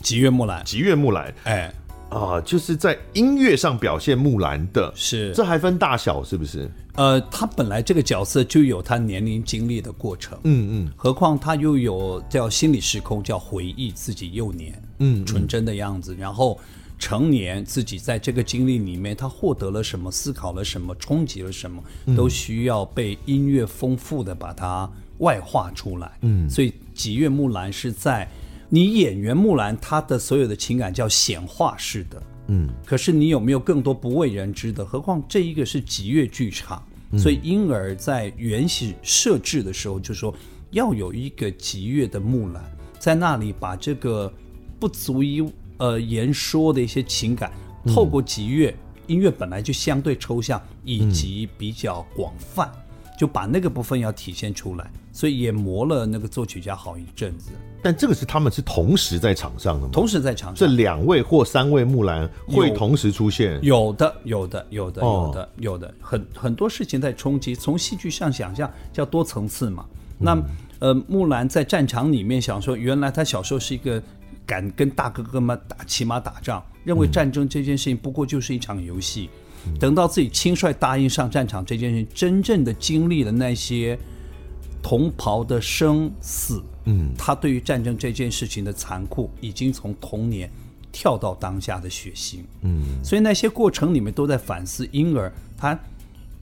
击乐木兰，击乐木兰，哎。啊、呃，就是在音乐上表现木兰的，是。这还分大小是不是？呃，他本来这个角色就有他年龄经历的过程，嗯嗯，何况他又有叫心理时空，叫回忆自己幼年，嗯，嗯，纯真的样子，然后成年自己在这个经历里面，他获得了什么，思考了什么，冲击了什么，都需要被音乐丰富的把它外化出来，嗯，所以几月木兰是在。你演员木兰，她的所有的情感叫显化式的，嗯，可是你有没有更多不为人知的？何况这一个是击乐剧场，所以因而在原始设置的时候就说要有一个击乐的木兰在那里，把这个不足以呃言说的一些情感，透过击乐，音乐本来就相对抽象以及比较广泛，就把那个部分要体现出来，所以也磨了那个作曲家好一阵子。但这个是他们是同时在场上的吗？同时在场上，这两位或三位木兰会同时出现？有的，有的，有的，有的，有的，很很多事情在冲击。从戏剧上想象叫多层次嘛。那呃，木兰在战场里面想说，原来他小时候是一个敢跟大哥哥们打骑马打仗，认为战争这件事情不过就是一场游戏。等到自己亲率答应上战场这件事情，真正的经历了那些。同袍的生死，嗯，他对于战争这件事情的残酷，已经从童年跳到当下的血腥，嗯，所以那些过程里面都在反思，婴儿他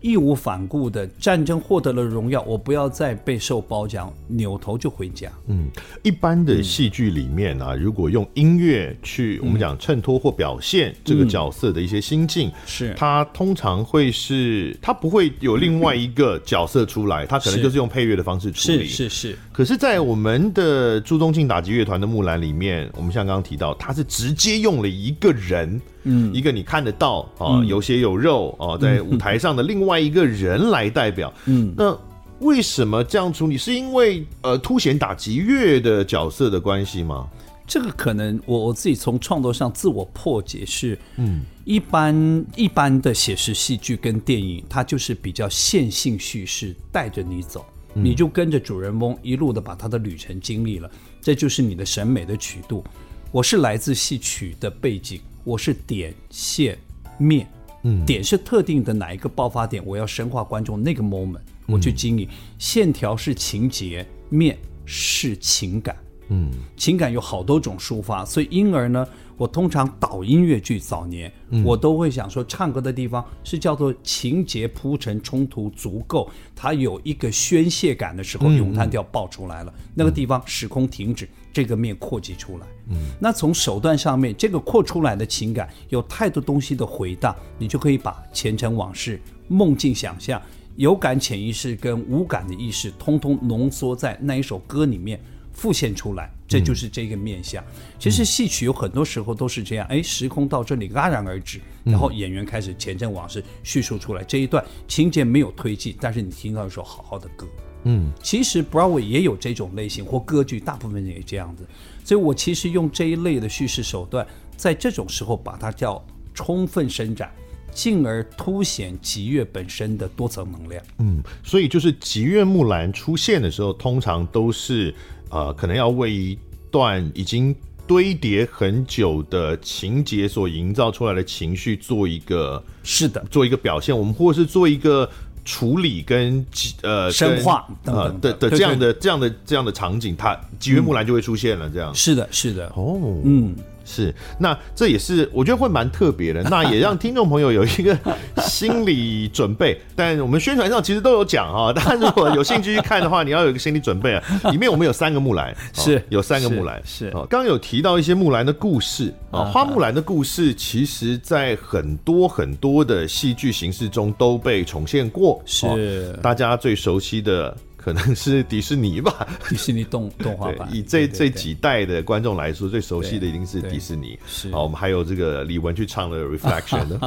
义无反顾的战争获得了荣耀，我不要再备受褒奖，扭头就回家。嗯，一般的戏剧里面啊，嗯、如果用音乐去我们讲衬托或表现这个角色的一些心境，是、嗯、它通常会是它不会有另外一个角色出来，它可能就是用配乐的方式处理。是是是。可是，在我们的朱宗庆打击乐团的木兰里面，我们像刚刚提到，他是直接用了一个人。嗯，一个你看得到啊，有血有肉啊，在舞台上的另外一个人来代表。嗯，那为什么这样处理？是因为呃，凸显打击乐的角色的关系吗？这个可能我我自己从创作上自我破解是，嗯，一般一般的写实戏剧跟电影，它就是比较线性叙事，带着你走，你就跟着主人翁一路的把他的旅程经历了，这就是你的审美的曲度。我是来自戏曲的背景。我是点线面，嗯，点是特定的哪一个爆发点，我要深化观众那个 moment，我去经营。嗯、线条是情节，面是情感，嗯，情感有好多种抒发，所以因而呢，我通常导音乐剧早年，嗯、我都会想说，唱歌的地方是叫做情节铺陈冲突足够，它有一个宣泄感的时候，咏叹调爆出来了，嗯、那个地方时空停止。这个面扩及出来，嗯，那从手段上面，这个扩出来的情感有太多东西的回荡，你就可以把前尘往事、梦境想象、有感潜意识跟无感的意识，通通浓缩在那一首歌里面复现出来，这就是这个面相。嗯、其实戏曲有很多时候都是这样，哎，时空到这里戛然而止，然后演员开始前尘往事叙述出来，这一段情节没有推进，但是你听到一首好好的歌。嗯，其实 Broadway 也有这种类型，或歌剧，大部分人也这样子。所以我其实用这一类的叙事手段，在这种时候把它叫充分伸展，进而凸显吉月本身的多层能量。嗯，所以就是吉月木兰出现的时候，通常都是呃，可能要为一段已经堆叠很久的情节所营造出来的情绪做一个是的，做一个表现。我们或是做一个。处理跟呃深化呃的的这样的这样的这样的场景，它吉约木兰就会出现了。这样。是的，是的。哦，嗯，是。那这也是我觉得会蛮特别的，那也让听众朋友有一个心理准备。但我们宣传上其实都有讲啊，大家如果有兴趣去看的话，你要有一个心理准备啊。里面我们有三个木兰，是有三个木兰，是。刚刚有提到一些木兰的故事啊，花木兰的故事，其实在很多很多的戏剧形式中都被重现过。是大家最熟悉的，可能是迪士尼吧？迪士尼动动画版。以这这几代的观众来说，最熟悉的一定是迪士尼。是啊，我们还有这个李玟去唱了《Reflection》。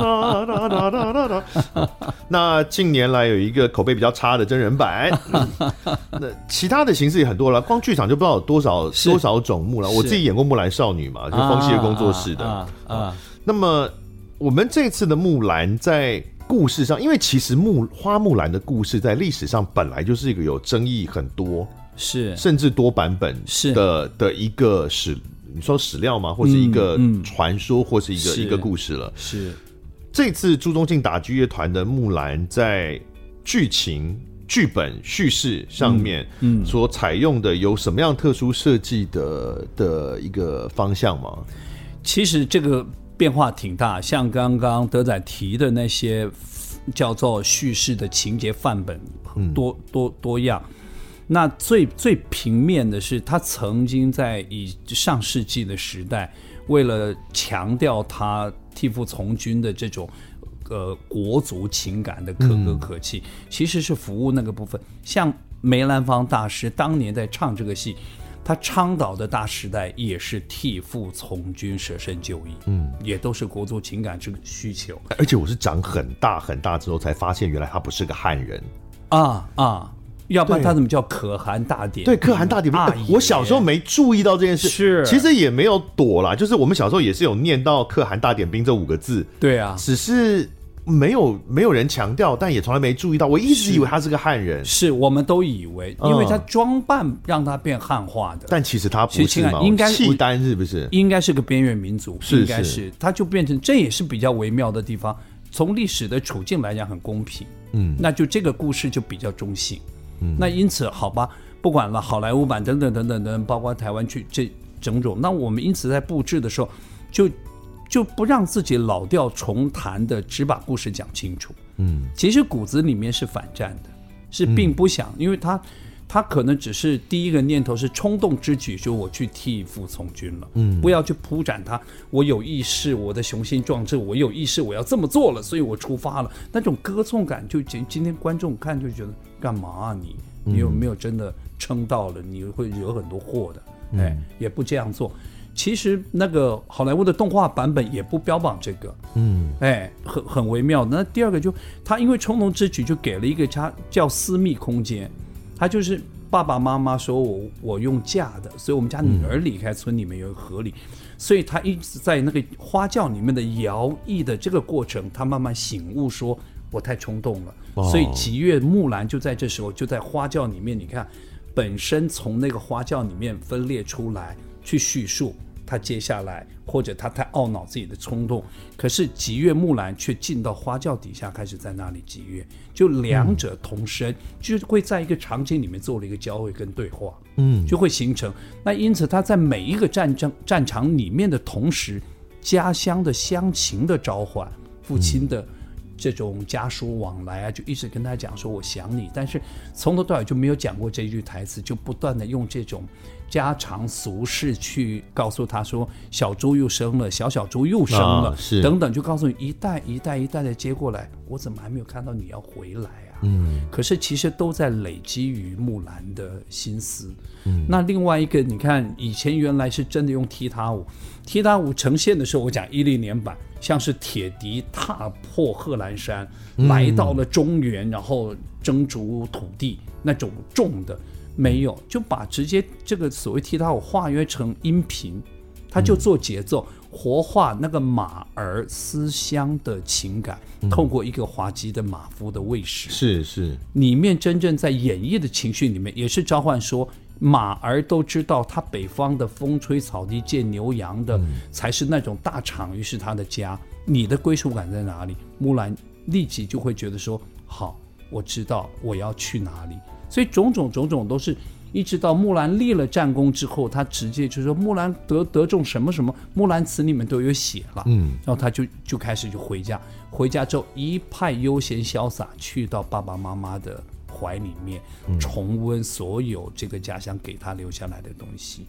<laughs> <laughs> 那近年来有一个口碑比较差的真人版。<laughs> 那其他的形式也很多了，光剧场就不知道有多少多少种木兰。我自己演过《木兰少女》嘛，就风细月工作室的啊。那么我们这次的木兰在。故事上，因为其实木花木兰的故事在历史上本来就是一个有争议很多，是甚至多版本是的的一个史，你说史料吗？或是一个传说，或是一个一个故事了。是这次朱宗庆打击乐团的木兰在剧情、剧本叙事上面，嗯，所采用的有什么样特殊设计的的一个方向吗？其实这个。变化挺大，像刚刚德仔提的那些叫做叙事的情节范本，多多多样。那最最平面的是，他曾经在以上世纪的时代，为了强调他替父从军的这种呃国族情感的可歌可泣，嗯、其实是服务那个部分。像梅兰芳大师当年在唱这个戏。他倡导的大时代也是替父从军、舍身救义，嗯，也都是国族情感这个需求。而且我是长很大很大之后才发现，原来他不是个汉人啊啊！要不然他怎么叫可汗大典？对，可汗大典。我小时候没注意到这件事，是其实也没有躲啦，就是我们小时候也是有念到“可汗大点兵”这五个字，对啊，只是。没有没有人强调，但也从来没注意到。我一直以为他是个汉人，是，是我们都以为，因为他装扮让他变汉化的。但其实他不是嘛？应该契丹是不是？应该是个边缘民族，应该是，他就变成这也是比较微妙的地方。从历史的处境来讲，很公平。嗯，那就这个故事就比较中性。嗯，那因此好吧，不管了，好莱坞版等等等等等，包括台湾去这种种，那我们因此在布置的时候就。就不让自己老调重弹的，只把故事讲清楚。嗯，其实骨子里面是反战的，是并不想，因为他他可能只是第一个念头是冲动之举，就我去替父从军了。嗯，不要去铺展他，我有意识，我的雄心壮志，我有意识，我要这么做了，所以我出发了。那种歌颂感，就今今天观众看就觉得干嘛啊你？你有没有真的撑到了？你会惹很多祸的。哎，也不这样做。其实那个好莱坞的动画版本也不标榜这个，嗯，哎，很很微妙。那第二个就他因为冲动之举就给了一个他叫私密空间，他就是爸爸妈妈说我我用嫁的，所以我们家女儿离开村里面有合理，所以他一直在那个花轿里面的摇曳的这个过程，他慢慢醒悟说我太冲动了，所以吉月木兰就在这时候就在花轿里面，你看本身从那个花轿里面分裂出来。去叙述他接下来，或者他太懊恼自己的冲动，可是吉月木兰却进到花轿底下，开始在那里吉月，就两者同声，就会在一个场景里面做了一个交汇跟对话，嗯，就会形成。那因此他在每一个战争战场里面的同时，家乡的乡情的召唤，父亲的这种家书往来啊，就一直跟他讲说我想你，但是从头到尾就没有讲过这句台词，就不断的用这种。家常俗事去告诉他说，小猪又生了，小小猪又生了，是等等，就告诉你一代一代一代的接过来，我怎么还没有看到你要回来啊？嗯，可是其实都在累积于木兰的心思。嗯，那另外一个，你看以前原来是真的用踢踏舞，踢踏舞呈现的时候，我讲一零年版，像是铁笛踏破贺兰山，来到了中原，然后征逐土地那种重的。没有，就把直接这个所谓踢踏舞化约成音频，他就做节奏，活化那个马儿思乡的情感，透过一个滑稽的马夫的喂食，是是，里面真正在演绎的情绪里面，也是召唤说，马儿都知道他北方的风吹草低见牛羊的，才是那种大场域是他的家，你的归属感在哪里？木兰立即就会觉得说，好，我知道我要去哪里。所以种种种种都是，一直到木兰立了战功之后，他直接就说木兰得得中什么什么，木兰词里面都有写了，嗯，然后他就就开始就回家，回家之后一派悠闲潇洒，去到爸爸妈妈的怀里面，重温所有这个家乡给他留下来的东西。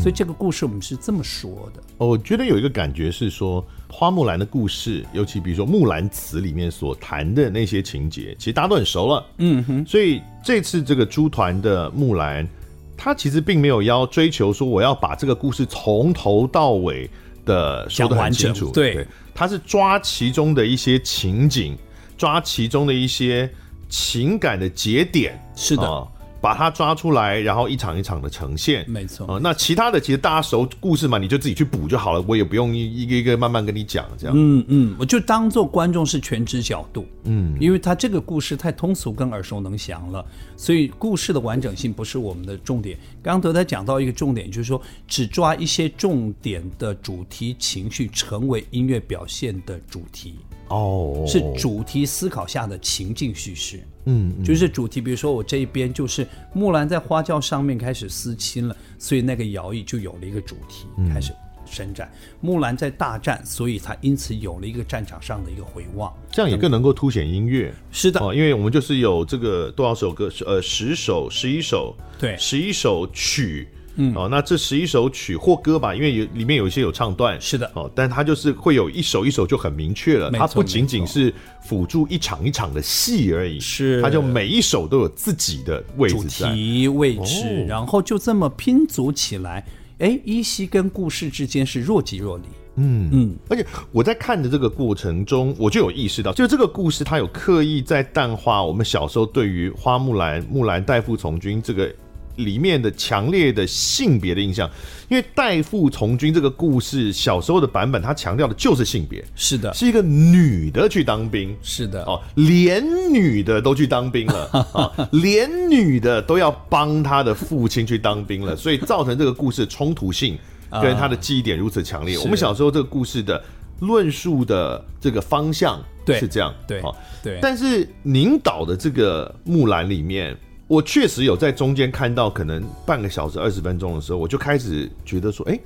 所以这个故事我们是这么说的。我觉得有一个感觉是说，花木兰的故事，尤其比如说《木兰辞》里面所谈的那些情节，其实大家都很熟了。嗯哼。所以这次这个猪团的木兰，他其实并没有要追求说我要把这个故事从头到尾的说得很清楚。对，他是抓其中的一些情景，抓其中的一些情感的节点。是的。呃把它抓出来，然后一场一场的呈现，没错。呃，那其他的其实大家熟故事嘛，你就自己去补就好了，我也不用一个一个慢慢跟你讲这样。嗯嗯，我就当做观众是全知角度，嗯，因为他这个故事太通俗跟耳熟能详了，所以故事的完整性不是我们的重点。刚刚德才讲到一个重点，就是说只抓一些重点的主题情绪，成为音乐表现的主题。哦，是主题思考下的情境叙事，嗯，嗯，就是主题，比如说我这一边就是木兰在花轿上面开始思亲了，所以那个摇椅就有了一个主题，开始伸展。嗯、木兰在大战，所以他因此有了一个战场上的一个回望，这样也更能够凸显音乐。是的，哦，因为我们就是有这个多少首歌，呃，十首、十一首，对，十一首曲。嗯，哦，那这十一首曲或歌吧，因为有里面有一些有唱段，是的，哦，但它就是会有一首一首就很明确了，它不仅仅是辅助一场一场的戏而已，是，它就每一首都有自己的位置在，主题位置，哦，然后就这么拼组起来，哎，依稀跟故事之间是若即若离，嗯嗯，而且我在看的这个过程中，我就有意识到，就这个故事它有刻意在淡化我们小时候对于花木兰、木兰代父从军这个。里面的强烈的性别的印象，因为代父从军这个故事小时候的版本，它强调的就是性别，是的，是一个女的去当兵，是的，哦，连女的都去当兵了，<laughs> 哦，连女的都要帮她的父亲去当兵了，所以造成这个故事的冲突性跟她的记忆点如此强烈。我们小时候这个故事的论述的这个方向是这样，对，对，对，但是您导的这个木兰里面。我确实有在中间看到，可能半个小时、二十分钟的时候，我就开始觉得说，哎，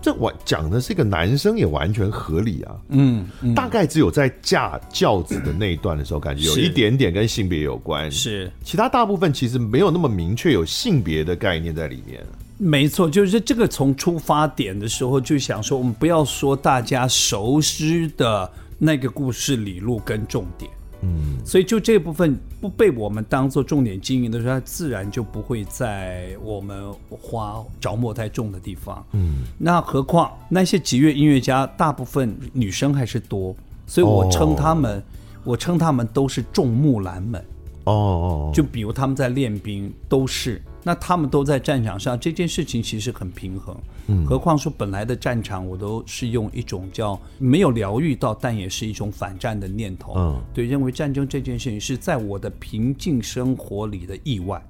这我讲的是一个男生也完全合理啊。嗯，嗯大概只有在架轿子的那一段的时候，感觉有一点点跟性别有关。是，其他大部分其实没有那么明确有性别的概念在里面。没错，就是这个从出发点的时候就想说，我们不要说大家熟知的那个故事理路跟重点。嗯，所以就这部分不被我们当做重点经营的时候，它自然就不会在我们花着墨太重的地方。嗯，那何况那些吉乐音乐家，大部分女生还是多，所以我称他们，哦、我称他们都是众木兰们。哦，就比如他们在练兵，都是那他们都在战场上，这件事情其实很平衡。嗯，何况说本来的战场，我都是用一种叫没有疗愈到，但也是一种反战的念头。嗯，对，认为战争这件事情是在我的平静生活里的意外。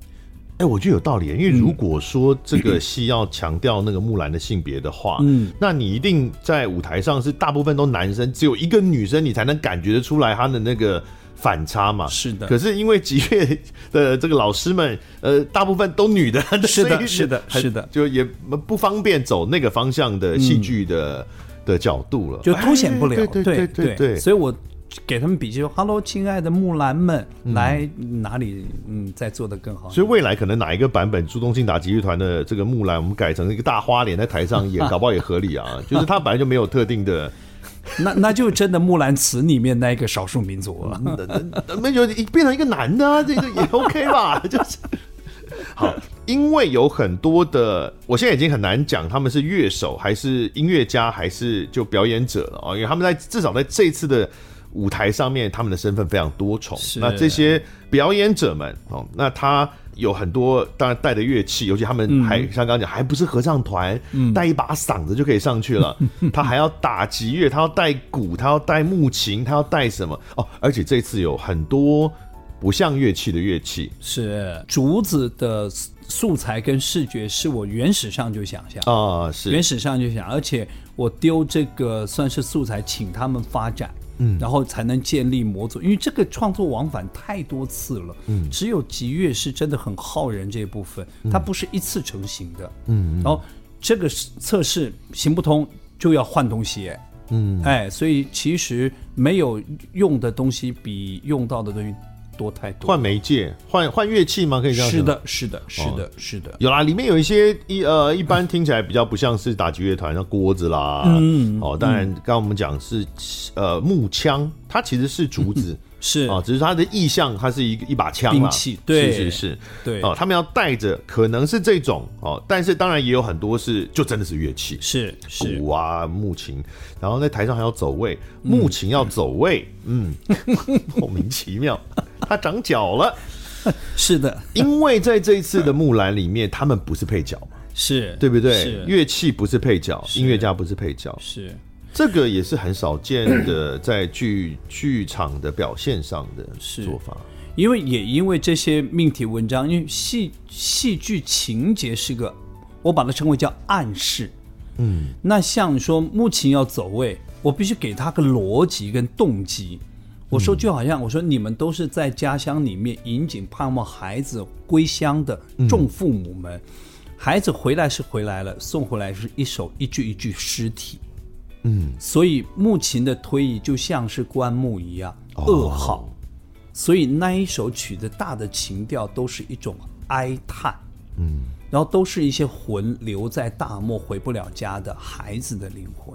哎，我觉得有道理，因为如果说这个 <clears throat> 戏要强调那个木兰的性别的话，嗯，那你一定在舞台上是大部分都男生，只有一个女生，你才能感觉得出来她的那个。反差嘛，是的。可是因为吉乐的这个老师们，呃，大部分都女的，<laughs> 是的，是的，是的，就也不方便走那个方向的戏剧的、嗯、的角度了，就凸显不了。对对对对对。所以我给他们笔记说：“Hello，亲爱的木兰们，嗯、来哪里？嗯，再做的更好。”所以未来可能哪一个版本，朱东庆打击乐团的这个木兰，我们改成一个大花脸在台上演，搞不好也合理啊。<laughs> 就是他本来就没有特定的。那那就真的《木兰辞》里面那一个少数民族了，<laughs> 没有变成一个男的啊，这个也 OK 吧？<laughs> 就是好，因为有很多的，我现在已经很难讲他们是乐手还是音乐家还是就表演者了啊，因为他们在至少在这次的。舞台上面，他们的身份非常多重。那这些表演者们哦，那他有很多，当然带的乐器，尤其他们还、嗯、像刚刚讲，还不是合唱团，带一把嗓子就可以上去了。嗯、<laughs> 他还要打击乐，他要带鼓，他要带木琴，他要带什么？哦，而且这次有很多不像乐器的乐器，是竹子的素材跟视觉，是我原始上就想象啊、哦，是原始上就想，而且我丢这个算是素材，请他们发展。嗯，然后才能建立模组，因为这个创作往返太多次了。嗯，只有集月是真的很耗人这一部分，它不是一次成型的。嗯，然后这个测试行不通就要换东西。嗯，哎，所以其实没有用的东西比用到的东西。多太多，换媒介，换换乐器吗？可以这样说。是的，是的，是的，是的。有啦，里面有一些一呃，一般听起来比较不像是打击乐团，像锅子啦，嗯，哦，当然，刚刚我们讲是呃木枪，它其实是竹子，<laughs> 是。啊，只是他的意象，它是一一把枪兵器，对，是是是，对，哦，他们要带着，可能是这种哦，但是当然也有很多是就真的是乐器，是鼓啊木琴，然后在台上还要走位，木琴要走位，嗯，<laughs> 莫名其妙。他长脚了，<laughs> 是的，因为在这一次的木兰里面，他们不是配角嘛，是对不对？乐器不是配角，音乐家不是配角，是这个也是很少见的，在剧 <clears throat> 剧场的表现上的做法。因为也因为这些命题文章，因为戏戏剧情节是个，我把它称为叫暗示。嗯，那像说木琴要走位，我必须给他个逻辑跟动机。我说就好像我说你们都是在家乡里面引颈盼望孩子归乡的众父母们，孩子回来是回来了，送回来是一首一句一句尸体，嗯，所以木琴的推移就像是棺木一样噩耗，所以那一首曲子大的情调都是一种哀叹，嗯，然后都是一些魂留在大漠回不了家的孩子的灵魂。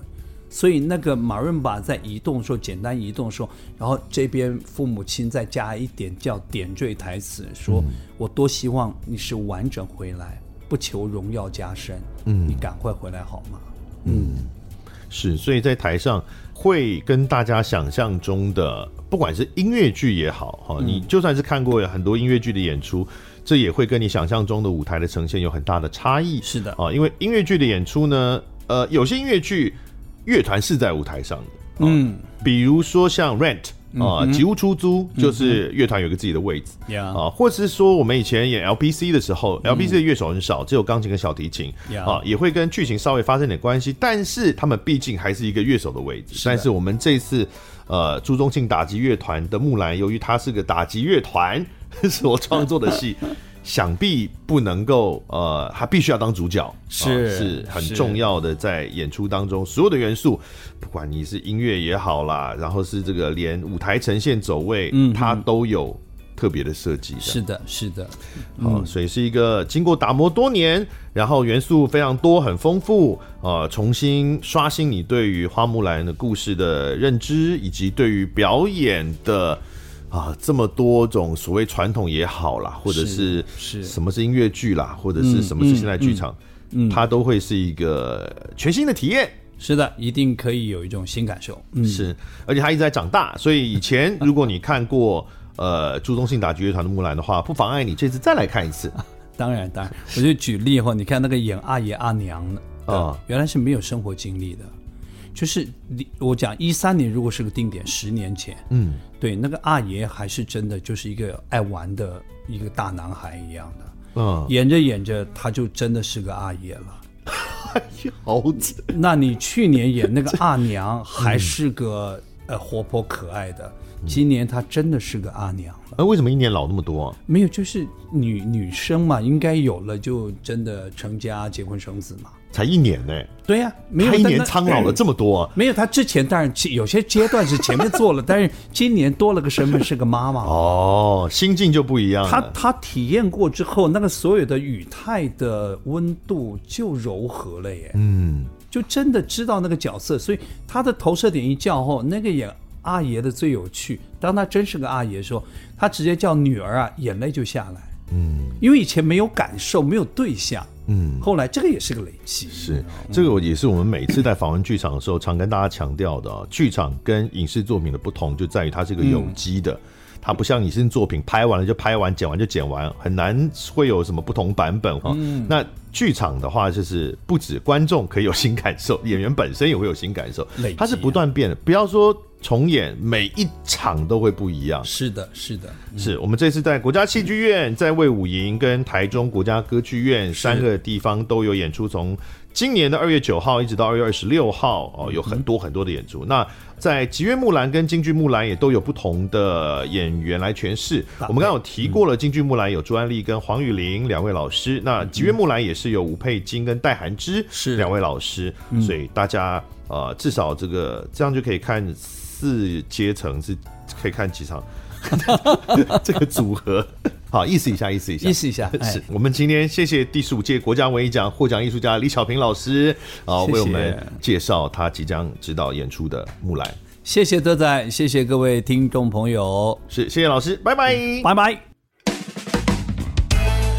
所以那个马润巴在移动的时候，简单移动的时候，然后这边父母亲再加一点叫点缀台词，说、嗯、我多希望你是完整回来，不求荣耀加身，嗯，你赶快回来好吗？嗯，是，所以在台上会跟大家想象中的，不管是音乐剧也好，哈，你就算是看过很多音乐剧的演出，这也会跟你想象中的舞台的呈现有很大的差异。是的，啊，因为音乐剧的演出呢，呃，有些音乐剧。乐团是在舞台上的，嗯，比如说像 Rent 啊，吉屋出租就是乐团有个自己的位置，啊，或者是说我们以前演 LPC 的时候，LPC 的乐手很少，只有钢琴跟小提琴，啊，也会跟剧情稍微发生点关系，但是他们毕竟还是一个乐手的位置。但是我们这次呃朱宗庆打击乐团的木兰，由于他是个打击乐团 <laughs> 所创作的戏。想必不能够呃，他必须要当主角，是、呃、是很重要的，在演出当中所有的元素，不管你是音乐也好啦，然后是这个连舞台呈现走位，嗯，它都有特别的设计。是的，是的，好、呃，所以是一个经过打磨多年，然后元素非常多、很丰富，呃，重新刷新你对于花木兰的故事的认知，以及对于表演的。啊，这么多种所谓传统也好啦，或者是是什么是音乐剧啦，或者是什么是现代剧场，嗯，嗯，嗯，它都会是一个全新的体验。是的，一定可以有一种新感受。嗯，是，而且它一直在长大，所以以前 <laughs> 如果你看过呃朱宗庆打击乐团的木兰的话，不妨碍你这次再来看一次。<laughs> 当然，当然，我就举例哈，你看那个演阿爷阿娘的啊，原来是没有生活经历的。就是你我讲一三年如果是个定点，十年前，嗯，对，那个阿爷还是真的就是一个爱玩的一个大男孩一样的，嗯，演着演着他就真的是个阿爷了，<laughs> 哎呀，好那你去年演那个阿娘 <laughs> 还是个呃活泼可爱的，今年她真的是个阿娘了。那为什么一年老那么多啊？没有，就是女女生嘛，应该有了就真的成家结婚生子嘛。才一年呢、欸？对呀、啊，没有他一年苍老了这么多、啊。<laughs> 没有，她之前当然有些阶段是前面做了，但是今年多了个身份是个妈妈。哦，心境就不一样了。她她体验过之后，那个所有的语态的温度就柔和了耶。嗯，就真的知道那个角色，所以他的投射点一叫后，那个演阿爷的最有趣。当他真是个阿爷的时候，他直接叫女儿啊，眼泪就下来。嗯，因为以前没有感受，没有对象。嗯，后来这个也是个累积，是这个也是我们每次在访问剧场的时候，常跟大家强调的啊。剧场跟影视作品的不同，就在于它是个有机的，它不像影视作品拍完了就拍完，剪完就剪完，很难会有什么不同版本哈。那剧场的话，就是不止观众可以有新感受，演员本身也会有新感受，它是不断变的。不要说。重演每一场都会不一样。是的，是的，嗯、是我们这次在国家戏剧院、在魏武营跟台中国家歌剧院三个地方都有演出，从今年的二月九号一直到二月二十六号哦，有很多很多的演出。嗯、那在吉约木兰跟京剧木兰也都有不同的演员来诠释。我们刚刚有提过了，京剧木兰有朱安丽跟黄雨玲两位老师，那吉约木兰也是有吴佩金跟戴寒之是两位老师，所以大家呃至少这个这样就可以看。四阶层是可以看几场，<laughs> 这个组合 <laughs> 好，意思一下，意思一下，意思一下。<laughs> 是我们今天谢谢第十五届国家文艺奖获奖艺术家李小平老师啊，为我们介绍他即将指导演出的《木兰》。谢谢德仔，谢谢各位听众朋友，是谢谢老师，拜拜，拜拜。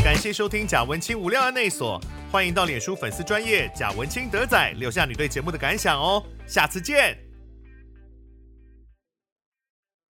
感谢收听贾文清无料案内所，欢迎到脸书粉丝专业贾文清德仔留下你对节目的感想哦，下次见。